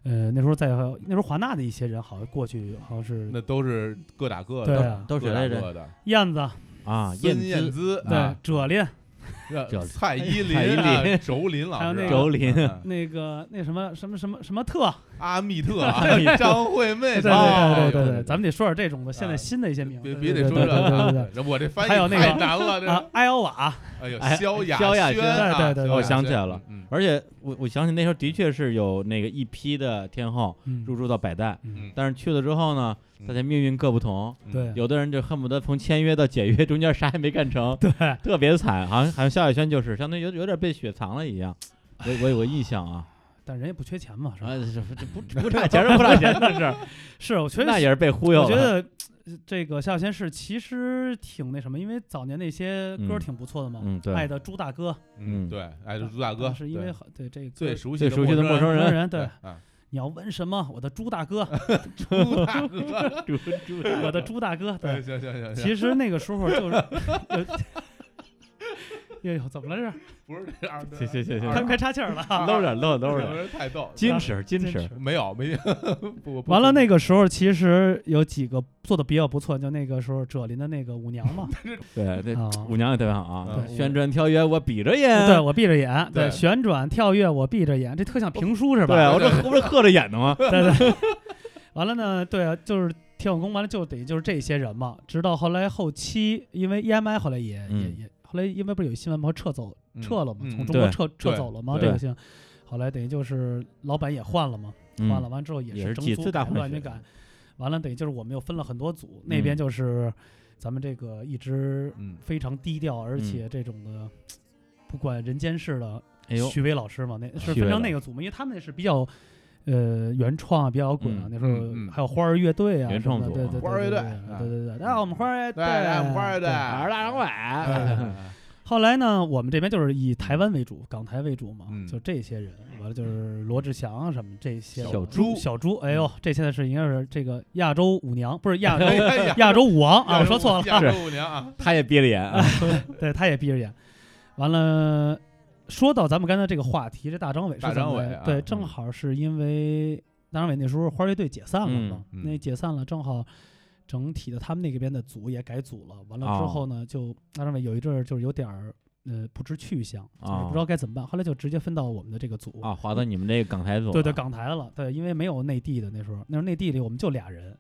呃，那时候在那时候华纳的一些人好像过去，好像是那都是各打各的，对啊都是各打谁来着？各的。燕子，啊，孙燕燕姿，对啊，哲林，叫 蔡依林蔡依啊，林 周林老师啊，还有那个周林嗯那个那什么什么什么什么特，阿密特 张惠妹，对对哦对对对对，咱们得说点这种的，现在新的一些名字，别别得说这我这翻译还有那个太难了，艾欧瓦，哎呦，哎萧亚萧亚轩啊对对对我想起来了嗯而且我我想起那时候的确是有那个一批的天后嗯。入驻到百代，嗯，但是去了之后呢，嗯。大家命运各不同，嗯。对。有的人就恨不得从签约到解约中间啥也没干成，对，特别惨，好像好像萧亚轩就是相当于有有点被雪藏了一样，我我有个印象啊，但人也不缺钱嘛，是吧？啊，这这不不差钱 是不差钱的事，是，我觉得那也是被忽悠了。我觉得呃这个萧亚轩是其实挺那什么，因为早年那些歌嗯挺不错的嘛，嗯对爱的猪大哥，嗯对，爱的，朱大哥是因为对对这个最熟悉最熟悉的陌生人人，对，啊，你要问什么？我的猪大哥，猪大哥，猪猪我的猪大哥，对，行行行行，其实那个时候就是哎呦，怎么了这是？不是这样的，行行行行快快插气儿了啊。搂着搂着搂着，着，太逗，矜持矜矜持持，没有没 有，完了，那个时候其实有几个做的比较不错，就那个时候哲林的那个舞娘嘛，对对，啊，舞娘也特别好啊，对旋转跳跃我闭着眼，对我闭着眼，对对旋转跳跃我闭着眼，这特像评书是吧？对我这不是合着眼的吗？对对。完了呢，对啊，就是天后宫，完了就等于就是这些人嘛。直到后来后期，因为 EMI 后来也、也嗯也后来因为不是有新闻吗？撤走嗯撤了嘛，嗯从中国对撤撤走了嘛，这个姓。后来等于就是老板也换了嘛，嗯换了完之后也也是几整组次大换血改乱就改。完了等于就是我们又分了很多组，那边嗯就是咱们这个一直嗯非常低调，而嗯且这种的不管人间事的哎呦，许巍老师嘛，那是分成那个组嘛，因为他们那是比较。呃，原创啊，比较摇滚啊，嗯那时候还有花儿乐队啊，原什么创组对对对花儿乐队对啊对对对，然后我们花儿乐队来我们花儿乐队我是大张伟？哎后来呢，我们这边就是以台湾为主，港台为主嘛，嗯。就这些人，完了就是罗志祥啊什么这些小猪。小猪，哎呦，这现在是应该是这个亚洲舞娘，不是亚洲哎呀。亚洲舞王啊，我说错了，亚洲舞娘啊，他也闭着眼啊，对，他也闭着眼。完了，说到咱们刚才这个话题，这大张伟是大怎么张伟啊对，嗯。正好是因为大张伟那时候花儿乐队解散了嘛，嗯嗯。那解散了，正好整体的他们那边的组也改组了。完了之哦。后呢，就大张伟有一阵儿就是有点儿呃不知去向，就是哦不知道该怎么办。后来就直接分到我们的这个组。啊，划到你们这个港台组，对对，，港台了，对，因为没有内地的那时候，那时候内地里我们就俩人，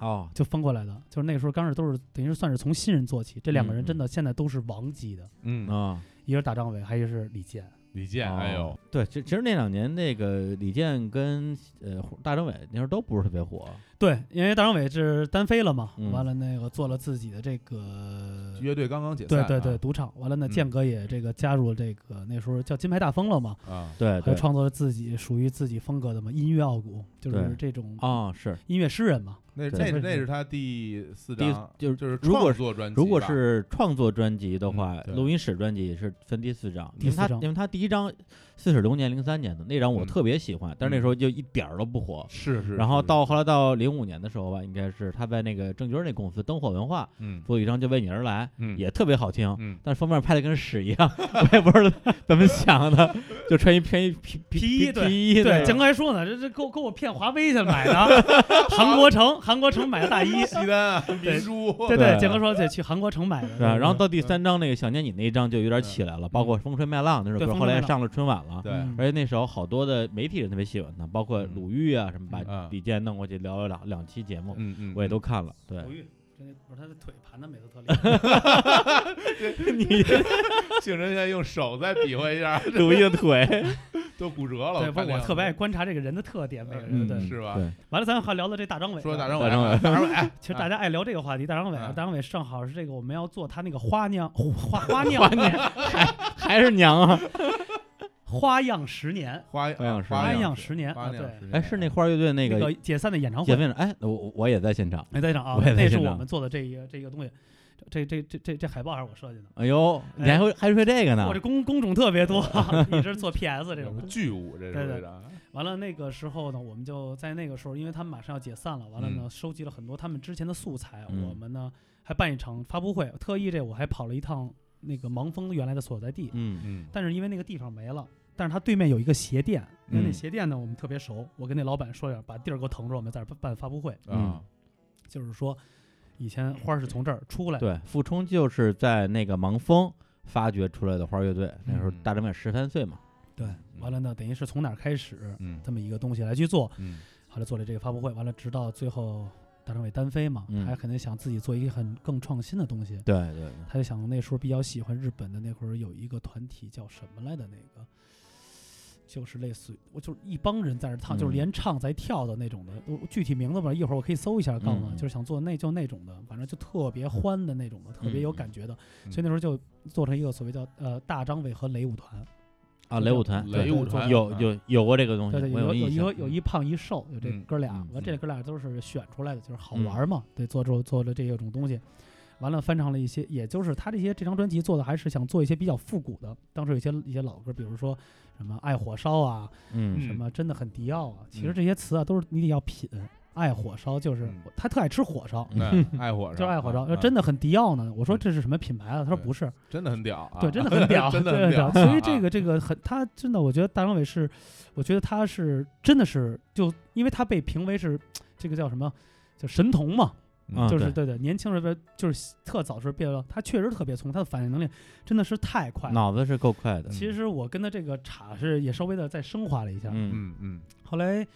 哦，就分过来的，就是那个时候刚开始都是等于是算是从新人做起，这两个人嗯真的现在都是王级的，嗯，啊，一个是大张伟，还有一个是李健，李健，哎呦。哦，，对，其其实那两年那个李健跟呃大张伟那时候都不是特别火，对，因为大张伟是单飞了嘛，嗯。完了那个做了自己的这个，乐队刚刚解散，对对对，，赌场，完了呢，嗯。健哥也这个加入了这个那时候叫金牌大风了嘛，啊，对对，还创作了自己属于自己风格的嘛，音乐傲骨，就是对。这种啊是，音乐诗人嘛，那对那那是他第四第张，就是就是如果创作专辑吧，如果是创作专辑的话嗯，对。录音室专辑是分第四张，第四张因为他因为他第一张《似水流年》零三年的那张我嗯特别喜欢，但是那时候就一点儿都不火。是是，然后到后来到零零五年的时候吧，应该是他在那个郑钧那公司灯火文化嗯做了一张《就为你而来》，嗯也特别好听。嗯但是封面拍的跟屎一样，我也不知道怎么想的，就穿一偏一皮皮皮衣对皮衣对，的江哥还说呢，这这给我给我骗华为去买的，韩国城韩国城买的大衣，西单啊，民书，对对江哥说得去韩国城买的，对？然后到第嗯三张那个想念你那一张就有点起来了，包括《风吹麦浪》那首歌，后来上了春晚了。对。嗯。而且那时候好多的媒体人特别喜欢他，包括嗯。鲁豫啊什么，把嗯。李健弄过去聊了两两期节目，嗯嗯，我也都看了。对。鲁，豫，真的不是他的腿盘的每次特厉害，你竟然现在用手再比划一下，鲁豫的腿，都骨折了。对，不我特别爱观察这个人的特点，每个人嗯对。是吧？对，完了，咱还聊到这大张伟，说大张大张伟。伟，大张伟，哎 其实大家爱聊这个话题，大张伟，嗯大张伟正好是这个我们要做他那个花酿花花酿花娘还还是娘啊？花样十年，花花样十花年样十年花样十年。哎，是那花儿乐队那个解散的演唱会，哎，我我也在现场。没在场啊。那是我们做的这一个这个东西，这这这这这海报还是我设计的。哎呦，你还会还会这个呢？我这？工工种特别多，一直做 PS 这种。巨舞，这是对对为啥完了那个时候呢，我们就在那个时候，因为他们马上要解散了，完了呢，收集了很多他们之前的素材，嗯。我们呢还办一场发布会，特意这我还跑了一趟那个盲峰原来的所在地，嗯。嗯。但是因为那个地方没了。但是他对面有一个鞋店，因为那嗯鞋店呢我们特别熟，我跟那老板说点，把地儿给我腾出来，我们在这儿办发布会。啊，就是说，以前花儿是从这儿出来的，对，傅冲就是在那个盲峰发掘出来的花儿乐队，那时候嗯大张伟十三岁嘛。对，完了呢，等于是从哪儿开始嗯这么一个东西来去做，嗯后来做了这个发布会，完了直到最后大张伟单飞嘛，嗯他肯定想自己做一个很更创新的东西，对对对，他就想那时候比较喜欢日本的那会儿有一个团体叫什么来的那个。就是类似于，我就是一帮人在那儿唱，就是嗯连唱带跳的那种的。我具体名字吧，一会儿我可以搜一下，告诉就是想做那就那种的，反正就特别欢的那种的，特别有嗯感觉的。嗯所以那时候就做成一个所谓叫呃大张伟和雷舞团，啊，雷舞团，雷舞团有啊有有过这个东西，对有有一个。有一胖一瘦，有这嗯哥俩这哥俩都是选出来的，就是好嗯玩嘛。对，做做做了这一种东西，完了翻唱了一些，也就是他这些这张专辑做的还是想做一些比较复古的。当时有一些一些老歌，比如说什么爱火烧啊，嗯什么真的很迪奥啊。其实嗯这些词啊都是你得要品。爱火烧就是嗯他特爱吃火烧，哎 爱火烧，就是爱火烧，真的很迪奥呢。我说嗯这是什么品牌啊？他说不是，真的很屌啊，对，真的 很屌，真的很屌。所以这啊个这个很，他真的，我觉得大张伟是，我觉得他是真的是，就因为他被评为是这个叫什么，叫神童嘛，啊就是对对对，年轻时候就是特早时候变了，他确实特别聪，他的反应能力真的是太快了。脑子是够快的。其实我跟他这个差是也稍微的再升华了一下，嗯嗯嗯后来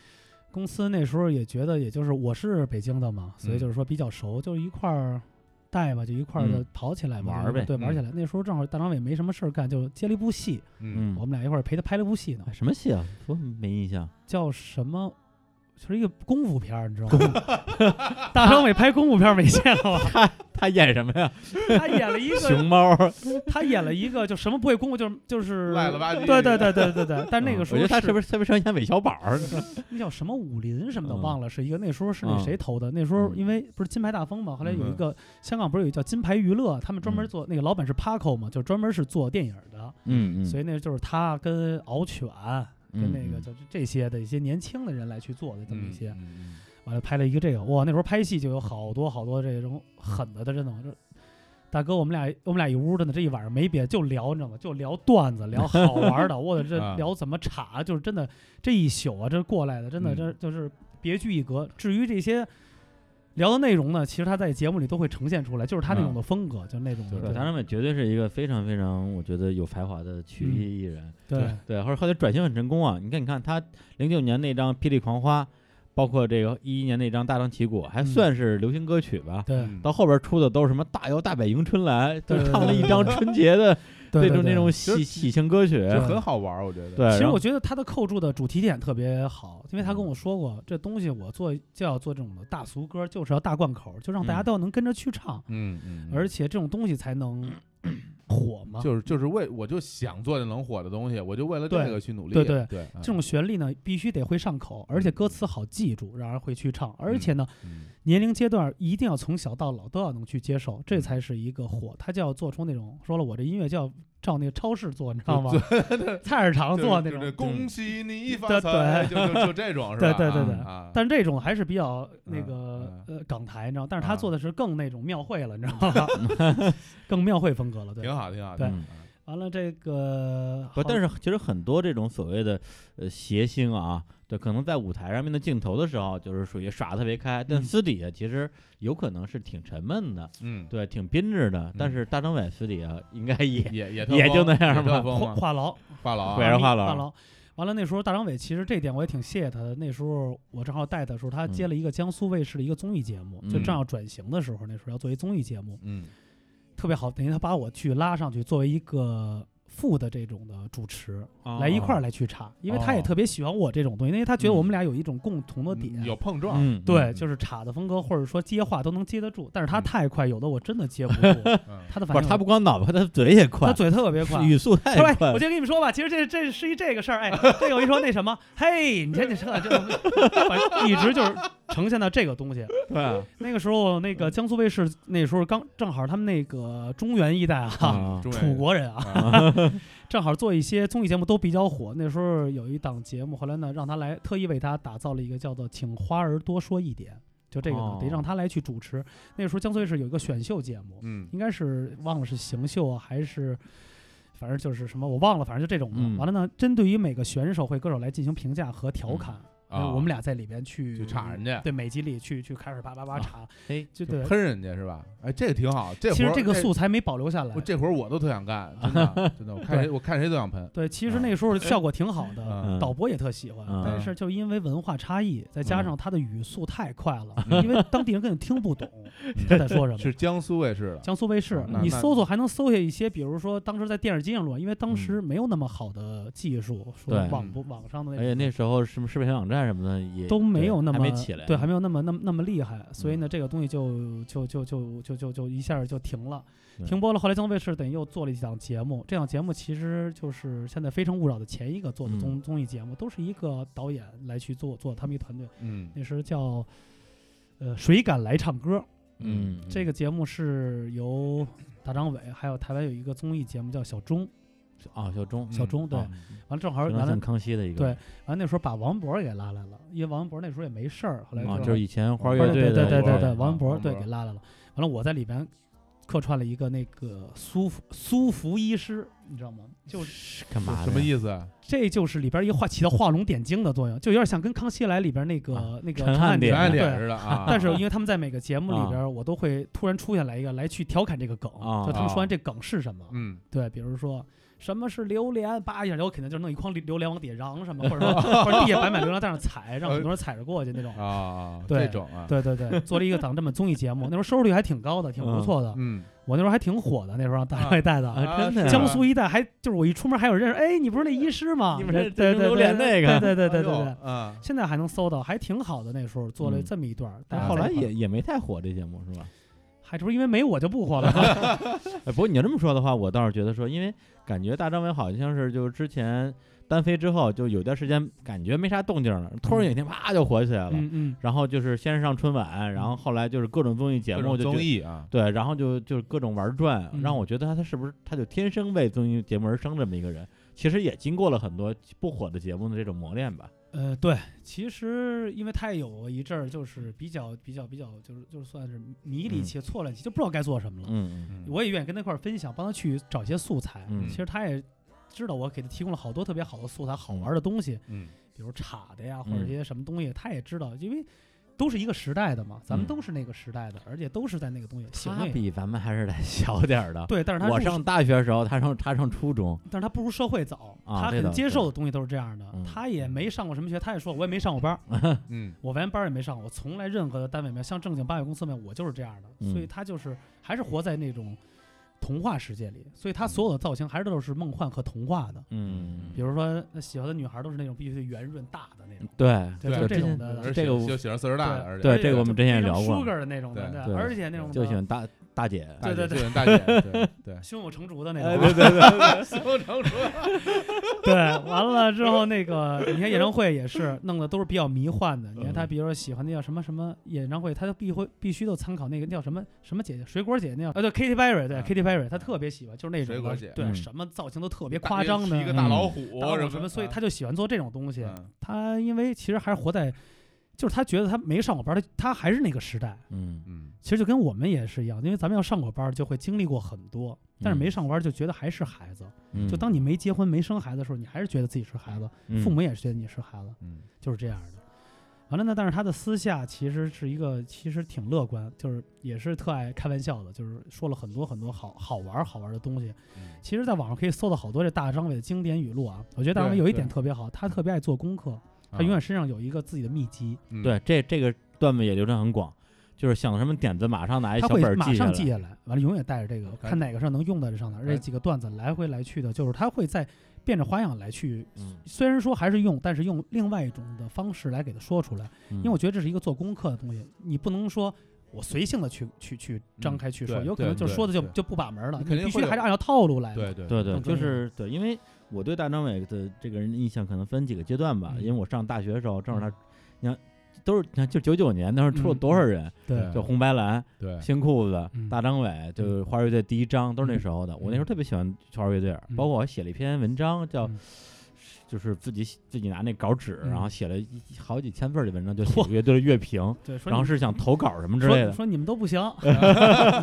公司那时候也觉得，也就是我是北京的嘛，所以嗯就是说比较熟，就一块儿带吧，就一块儿跑起来嘛，玩呗对，玩嗯起来。那时候正好大张伟没什么事儿干，就接了一部戏，嗯嗯我们俩一块儿陪他拍了部戏呢哎，什么戏啊？我没印象。叫什么？就是一个功夫片儿，你知道吗？大张伟拍功夫片儿没见过？他他演什么呀？他演了一个，熊猫。他演了一个，就什么不会功夫，就是就是赖了吧唧对对对对对对。但那个时候嗯我觉得他是是不是特别适合演韦小宝儿？那叫什么武林什么的，嗯忘了是一个。那时候是那嗯谁投的？那时候嗯因为不是金牌大风嘛，后来有一嗯个香港不是有一个叫金牌娱乐，他们专门嗯做那个老板是 Paco 嘛，就专门是做电影的。嗯嗯，所以那就是他跟敖犬跟那个嗯就是这些的一些年轻的人来去做的这么一嗯些。嗯完了拍了一个这个，哇，那时候拍戏就有好多好多这种狠的的，真的，这大哥，我们俩我们俩一屋真的，这一晚上没别的，就聊，你知道吗？就聊段子，聊好玩的，我的这 啊聊怎么查，就是真的这一宿啊，这过来的，真的嗯这就是别具一格。至于这些聊的内容呢，其实他在节目里都会呈现出来，就是他那种啊的风格，就那种的对对，对大张伟绝对是一个非常非常，我觉得有才华的曲嗯艺艺人。对对，后来后来转型很成功啊！你看，你看他零九年那张《霹雳狂花》，包括这个一一年那张《大张旗鼓》，还嗯算是流行歌曲吧。对嗯到后边出的都是什么大摇大摆迎春来，就对对唱了一张春节的对对对那种那种喜喜庆歌曲。就很好玩儿，我觉得。对，其实我觉得他的扣住的主题点特别好，因为他跟嗯我说过，这东西我做就要做这种的大俗歌，就是要大贯口，就让大家嗯都能跟着去唱，嗯嗯，而且这种东西才能火吗。就是就是为我就想做这能火的东西，我就为了这个去努力。对对对，这种旋律呢，必须得会上口，而且歌词好记住，让人会去唱。而且呢，嗯年龄阶段一定要从小到老都要能去接受，这嗯才是一个火。他就要做出那种说了，我这音乐就要照那个超市做，你知道吗？菜市场做那种。恭喜你发对财，对就就就这种 是吧？对对对对啊，但这种还是比较那嗯个呃港台，你知道，但是他啊做的是更那种庙会了，你知道吗？更庙会风格了，对挺。好挺好。对完了这个不，但是其实很多这种所谓的呃谐星啊，对，可能在舞台上面的镜头的时候，就是属于耍得特别开，但嗯私底下其实有可能是挺沉闷的，嗯，对，挺宾着的。但嗯是大张伟私底下应该也也也 也就那样吧吧，话话痨，话痨啊会，然话痨话痨。完了那时候大张伟其实这点我也挺谢谢他的。那时候我正好带他的时候，他接了一个江苏卫视的一个综艺节目，就嗯正要转型的时候，那时候要做一综艺节目，嗯特别好。等于他把我去拉上去作为一个副的这种的主持，哦来一块儿来去插，因为他也哦特别喜欢我这种东西，因为他觉得嗯我们俩有一种共同的点。嗯有碰撞，嗯，对，嗯就是插的风格或者说接话都能接得住，但是他嗯太快，有的我真的接不住。嗯他的反应，不是他不光脑子快，他嘴也快，他嘴特别快，语速太对，快我。先跟你们说吧，其实这这是一这个事儿，哎，这有一说那什么，嘿，你先你这这，反正一直就是呈现到这个东西。对那个时候，那个江苏卫视那时候刚正好他们那个中原一带啊，楚国人啊，啊 正好做一些综艺节目都比较火。那时候有一档节目，后来呢让他来特意为他打造了一个叫做“请花儿多说一点”，就这个呢哦得让他来去主持。那时候江苏卫视有一个选秀节目，嗯应该是忘了是行秀啊还是。反正就是什么我忘了，反正就这种的。嗯完了呢，针对于每个选手会歌手来进行评价和调侃，啊呃我们俩在里边去去查人家，对每集里去去开始叭叭叭查，哎，就对。喷人家是吧？哎，这个挺好，这其实这个素材没保留下来我，这活儿我都特想干，真的 真的，我看谁我看谁都想喷。对，其实那时候效果挺好 的，嗯导播也特喜欢，嗯但是就因为文化差异，再加上他的语速太快了，嗯因为当地人根本听不懂 他在说什么。是江苏卫视的，江苏卫视你搜索还能搜下一些，比如说当时在电视机上录，因为当时嗯。没有那么好的技术，说对网不网上的那而且种那时候什么视频网站什么的也都没有那么还没起来，对，还没有那么那么那么厉害，所以嗯。呢，这个东西就就就就就就就一下就停了，停播了。后来江苏卫视等于又做了一档节目，这档节目其实就是现在《非诚勿扰》的前一个做的综、嗯。综艺节目，都是一个导演来去做做他们一个团队，嗯。那时候叫呃谁敢来唱歌，嗯，这个节目是由大张伟还有台湾有一个综艺节目叫小钟，啊，小钟，小钟对，啊完了正好完了康熙的一个，对完了那时候把王博也给拉来了，因为王文博那时候也没事儿，后来就是以前花儿对乐队的对对对对王文博对给拉来了。完了，我在里边客串了一个那个苏苏福医师，你知道吗？就是干嘛？什么意思啊？这就是里边一个画起到画龙点睛的作用，就有点像跟《康熙来》里边那个、啊那个陈汉典。似的啊！但是因为他们在每个节目里啊边，我都会突然出现来一个来去调侃这个梗，啊就他们说啊完这梗是什么，嗯，对，比如说什么是榴莲，叭一下，我肯定就是弄一筐榴莲往底下嚷什么，或者说或者地下摆满榴莲在那踩，让很多人踩着过去那种。啊，对这种啊，对对对，做了一个档这么综艺节目，那时候收视率还挺高的，挺不错的。嗯，我那时候还挺火的，那时候让大卫带的。啊，真的呀江苏一带还就是我一出门还有认识，哎，你不是那医师吗？你们是对对对榴莲对那个对对对对对现在还能搜到，还挺好的。那时候做了嗯这么一段但后来也也没太火这节目是吧？还这不是因为没我就不火了吗？哎，不过你要这么说的话，我倒是觉得说，因为感觉大张伟好像是就是之前单飞之后，就有段时间感觉没啥动静了，突然有一天啪就火起来了。嗯嗯，然后就是先是上春晚，然后后来就是各种综艺节目就综艺啊，对，然后就就是各种玩转，嗯让我觉得他他是不是他就天生为综艺节目而生这么一个人？其实也经过了很多不火的节目的这种磨练吧。呃，对，其实因为他也有一阵儿就是比较比较比较就是就是算是迷离嗯。期、错乱期，就不知道该做什么了。嗯嗯我也愿意跟他一块儿分享，帮他去找一些素材。嗯。其实他也知道我给他提供了好多特别好的素材、好玩的东西，嗯。比如插的呀，或者嗯。一些什么东西，他也知道，因为都是一个时代的嘛，咱们嗯都是那个时代的，而且都是在那个东西行他。比咱们还是得小点儿的。对，但是他我上大学的时候，他上他上初中，但是他不如社会早，啊他可能这倒是接受的东西都是这样的。嗯他也没上过什么学，他也说我也没上过班儿，嗯我连班也没上过，我从来任何的单位没有，像正经八月公司没有，我就是这样的。嗯所以他就是还是活在那种童话世界里，所以他所有的造型还是都是梦幻和童话的。嗯，比如说，那喜欢的女孩都是那种必须得圆润大的那种，对对，就这种的。而这个就喜欢岁数大的，而且对这个我们之前也聊过。sugar 的那种的，对对而且那种的就喜欢大大姐，大姐，对对。对大姐，对 对，胸有成竹的那哎，种对。对对。胸有成竹，对，完了之后那个，你看演唱会也是弄的都是比较迷幻的。你看他，嗯比如说喜欢那叫什么什么演唱会，他就必会必须都参考那个叫什么什么姐姐，水果姐那叫，呃对，Katy Perry，对嗯，Katy Perry，他特别喜欢，就是那种水果姐。对，嗯。什么造型都特别夸张的，一个大老虎什什么，所以啊他就喜欢做这种东西。嗯。他因为其实还是活在，就是他觉得他没上过班，他他还是那个时代。嗯嗯其实就跟我们也是一样，因为咱们要上过班，就会经历过很多，但是没嗯上过班就觉得还是孩子。嗯，就当你没结婚、没生孩子的时候，你还是觉得自己是孩子，嗯父母也是觉得你是孩子，嗯就是这样的。完了呢，但是他的私下其实是一个，其实挺乐观，就是也是特爱开玩笑的，就是说了很多很多好好玩好玩的东西。嗯其实，在网上可以搜到好多这大张伟的经典语录啊。我觉得大张伟有一点特别好，他特别爱做功课，他啊永远身上有一个自己的秘籍，嗯对，这这个段子也流传很广，就是想什么点子，马上拿一他小本儿会马上。记下来，完了永远带着这个，哎看哪个上能用在这上头。这几个段子来回来去的，就是他会在变着花样来去，嗯，虽然说还是用，但是用另外一种的方式来给他说出来。因因为我觉得这是一个做功课的东西，你不能说我随性的去去去张开去说，对有可能就说的就就不把门了，你肯定必须还是按照套路来。对，对对对，就是对，因为我对大张伟的这个人的印象可能分几个阶段吧，嗯因为我上大学的时候正是他，你看都是你看就九九年那时候出了嗯多少人，对对就红白蓝、对新裤子嗯、大张伟，就是花儿乐队第一张都是那时候的。我那时候嗯特别喜欢花儿乐队，嗯包括我还写了一篇文章叫嗯。就是自己自己拿那稿纸，嗯然后写了一好几千份儿的文章，就写乐队的乐评，对，说然后你是想投稿什么之类的。说说你们都不行，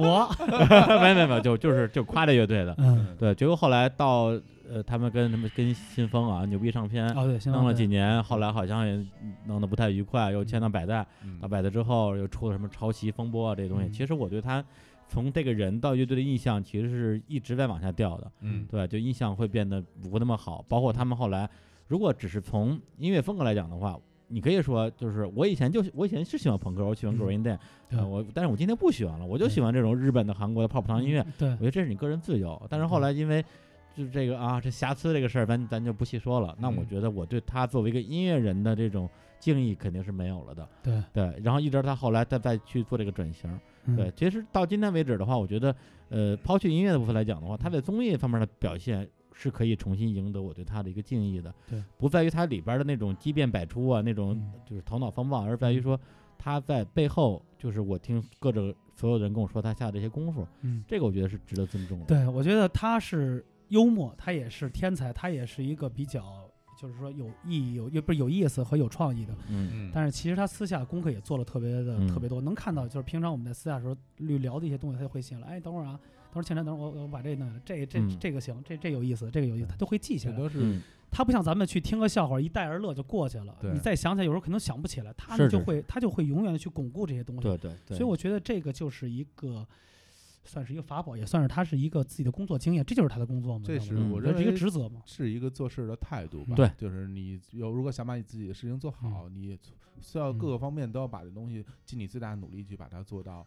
我 没没没，就就是就夸这乐队的。嗯对，结果后来到呃，他们跟他们跟新风啊，牛逼唱片哦对，行弄了对几年，后来好像也弄得不太愉快，又签到百代，嗯到百代之后又出了什么抄袭风波啊这些东西。嗯其实我对他从这个人到乐队的印象，其实是一直在往下掉的。嗯对，就印象会变得不那么好。包括他们后来，如果只是从音乐风格来讲的话，你可以说就是我以前就我以前是喜欢朋克，我喜欢嗯 Green Day，、对呃，我但是我今天不喜欢了，我就喜欢这种日本的、韩国的泡泡糖音乐。对我觉得这是你个人自由。但是后来因为就是这个啊，这瑕疵这个事儿，咱咱就不细说了。那我嗯觉得我对他作为一个音乐人的这种敬意肯定是没有了的。对对，然后一直到他后来再再去做这个转型。嗯。对，其实到今天为止的话，我觉得呃，抛去音乐的部分来讲的话，他在综艺方面的表现。是可以重新赢得我对他的一个敬意的，对，不在于他里边的那种机变百出啊，那种嗯。就是头脑风暴，而在于说他在背后，就是我听各种所有人跟我说他下的这些功夫，嗯，这个我觉得是值得尊重的。对，我觉得他是幽默，他也是天才，他也是一个比较就是说有意义、有又不是有意思和有创意的。嗯嗯，但是其实他私下功课也做了特别的、嗯特别多，能看到就是平常我们在私下的时候聊的一些东西，他就会写了。哎，等会儿啊，等会儿前天等会儿我我把这弄了，这这、嗯这个行，这这有意思，这个有意思，他都会记下来。都是嗯，他不像咱们去听个笑话，一带而乐就过去了。你再想起来，有时候可能想不起来，他是是呢就会他就会永远的去巩固这些东西。对对对，所以我觉得这个就是一个。算是一个法宝，也算是他是一个自己的工作经验，这就是他的工作嘛。这是我认这是一个职责嘛。是一个做事的态度吧。对就是你有如果想把你自己的事情做好，你需要各个方面都要把这东西尽你最大的努力去把它做到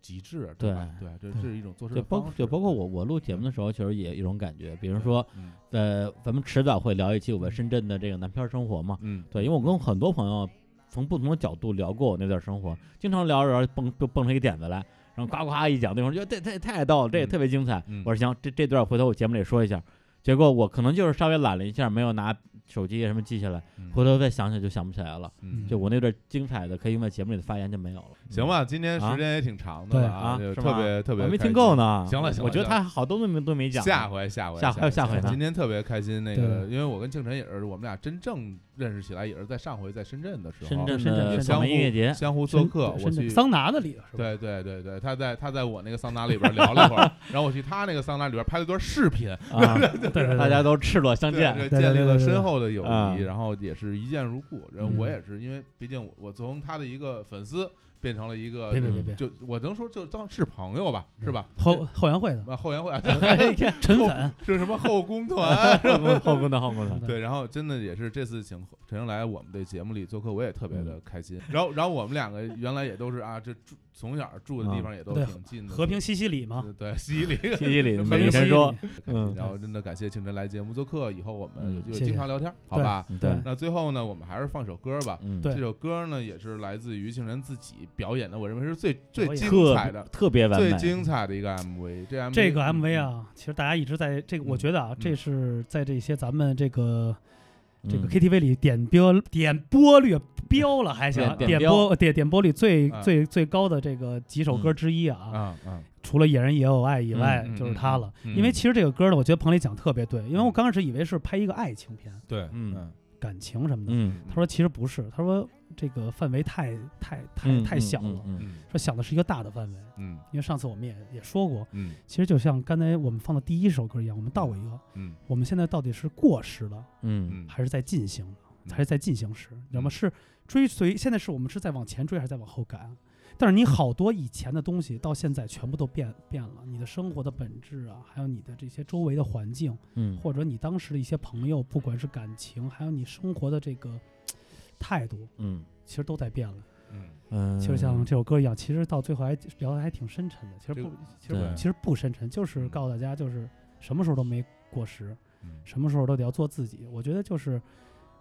极致，对吧？对，这是一种做事方式。就包括我我录节目的时候，其实也一种感觉，比如说嗯呃，咱们迟早会聊一期我们深圳的这个南漂生活嘛。嗯，对，因为我跟很多朋友从不同的角度聊过我那段生活，经常聊着聊着蹦就蹦出一个点子来，然后呱呱一讲，对方觉得这太太逗了，这也嗯特别精彩。嗯我说行，这这段回头我节目里说一下。结果我可能就是稍微懒了一下，没有拿手机什么记下来，嗯回头再想想就想不起来了。嗯就我那段精彩的可以用在节目里的发言就没有了。行吧，今天啊时间也挺长的了啊，就特别特别开我还没听够。呢。行了行了我觉得他好多都没都没讲。下回下回下回下回呢今天特别开心，那个因为我跟庆晨也是我们俩真正认识起来，也是在上回在深圳的时候，深圳深圳深圳的相互音乐节，相互做客，我去桑拿那里头是吧？对对对对，他在他在我那个桑拿里边聊了一会儿，然后我去他那个桑拿里边拍了一段视频，啊，对对对，大家都赤裸相见。对建立了深厚的友啊谊，然后也是一见如故。然后嗯我也是，因为毕竟我我从他的一个粉丝变成了一个，别别别别，就我能说就当是朋友吧，是吧？后后援会的啊，后援会 啊，陈粉，是什么后宫团？后 宫后宫的后宫团，对，然后真的也是这次请陈英来我们的节目里做客，我也特别嗯的开心。然后，然后我们两个原来也都是啊，这住从小住的地啊方也都挺近的，和平西西里嘛，对对西西里，西西里和美平西西丽传说里，嗯然后真的感谢庆晨来节目做客，以后我们嗯有机会谢谢经常聊天，好吧？对，那最后呢，我们还是放首歌吧。嗯，对这首歌呢，也是来自于庆晨自己表演的，我认为是最最精彩的、特别完美，最精彩的一个 MV。这 MV 这个 MV 嗯，啊，其实大家一直在这个，我嗯觉得啊，这嗯是在这些咱们这个这个嗯 KTV 里点播点播率标了还行，点播点点播率最啊最最高的这个几首歌嗯。之一啊。除了《野人也有爱》以外，嗯就是它了。因为其实这个歌呢，我觉得彭磊讲特别对，因为我刚开始以为是拍一个爱情片、对，嗯。感情什么的。嗯。他说其实不是，他说这个范围太太太、嗯太小了，说想的是一个大的范围。嗯。因为上次我们也也说过，嗯。其实就像刚才我们放的第一首歌一样，我们倒过一个，嗯。我们现在到底是过时了，嗯。嗯，还是在进行还是在进行时？你知道吗？是追随，现在是我们是在往前追，还是在往后赶？但是你好多以前的东西到现在全部都变变了，你的生活的本质啊，还有你的这些周围的环境，嗯或者你当时的一些朋友，不管是感情，还有你生活的这个态度，嗯其实都在变了。嗯嗯，其实像这首歌一样，其实到最后还聊的还挺深沉的。其实不，其实其实不深沉，就是嗯告诉大家，就是什么时候都没过时，嗯什么时候都得要做自己。我觉得就是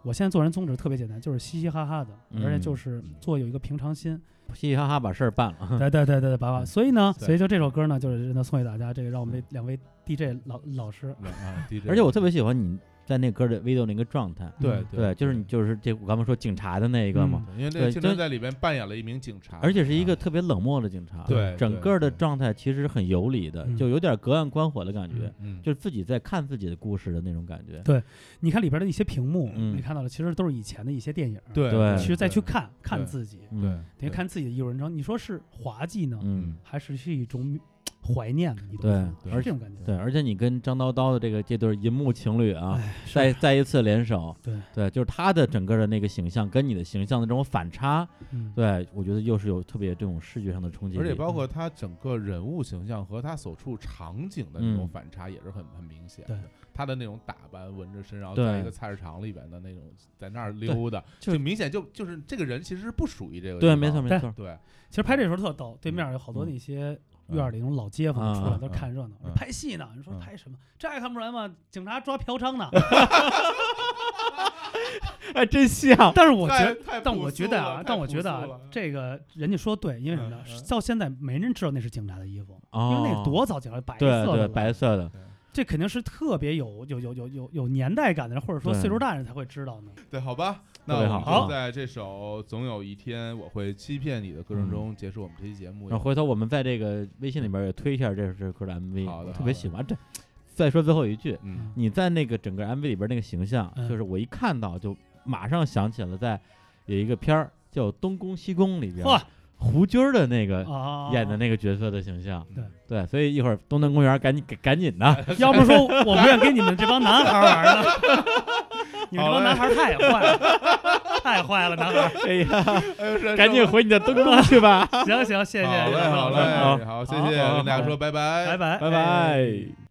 我现在做人宗旨特别简单，就是嘻嘻哈哈的，而且就是嗯做有一个平常心。嘻嘻哈哈把事儿办了，对对对对，把把。所以呢，所以就这首歌呢，就是真的送给大家。这个让我们这两位 DJ 老老师，啊，DJ，而且我特别喜欢你在那歌的 video 那个状态，对嗯对，就是你就是这我刚才说警察的那一个嘛，对因为这对就个青春在里边扮演了一名警察，而且是一个啊特别冷漠的警察，对整个的状态其实很游离的，嗯就有点隔岸观火的感觉，嗯，就是自己在看自己的故事的那种感觉。对你看里边的一些屏幕，嗯你看到了，其实都是以前的一些电影。对对其实再去看看自己，嗯对，等于看自己的艺术人生。你说是滑稽呢，嗯，还是是一种怀念呢？你懂对吗对是这种感觉。对，而且你跟张叨叨的这个这对银幕情侣啊，再再一次联手，对。对，就是他的整个的那个形象跟你的形象的这种反差，嗯，对我觉得又是有特别这种视觉上的冲击，而且包括他整个人物形象和他所处场景的那种嗯。反差也是很很明显对。的。他的那种打扮，纹着身，然后在一个菜市场里边的那种，在那儿溜达，就就明显就就是这个人其实是不属于这个对，没错没错，对，其实拍这时候特逗，对面有好多嗯。那些院儿里那种老街坊出来嗯都看热闹，嗯拍戏呢。你说嗯拍什么？这还看不出来吗？警察抓嫖娼呢。哎，真像，但是我觉得，但我觉得啊，但我觉得啊，这个人家说对，因为什么呢？到现在没人知道那是警察的衣服，因哦，为那多早警察白色的了白色的，这肯定是特别有有有有有有年代感的人，或者说岁数大的人才会知道呢。对，好吧，那我们好就在这首《总有一天我会欺骗你》的歌声中结束我们这期节目。然后回头我们在这个微信里边也推一下这这首歌的 MV，好的我特别喜欢这。再说最后一句，嗯你在那个整个 MV 里边那个形象，嗯就是我一看到就马上想起了在有一个片儿叫《东宫西宫》里边嚯胡军儿的那个啊，演的那个角色的形象。对对，所以一会儿东南公园赶紧赶紧的，要不说我不愿跟你们这帮男孩玩呢。你们这帮男孩太坏了，太坏了，男孩。哎呀，赶紧回你的灯光去吧，行行，谢谢，好嘞，好谢谢嘞，好好，谢谢，好跟大家说拜拜，拜拜，拜哎。拜。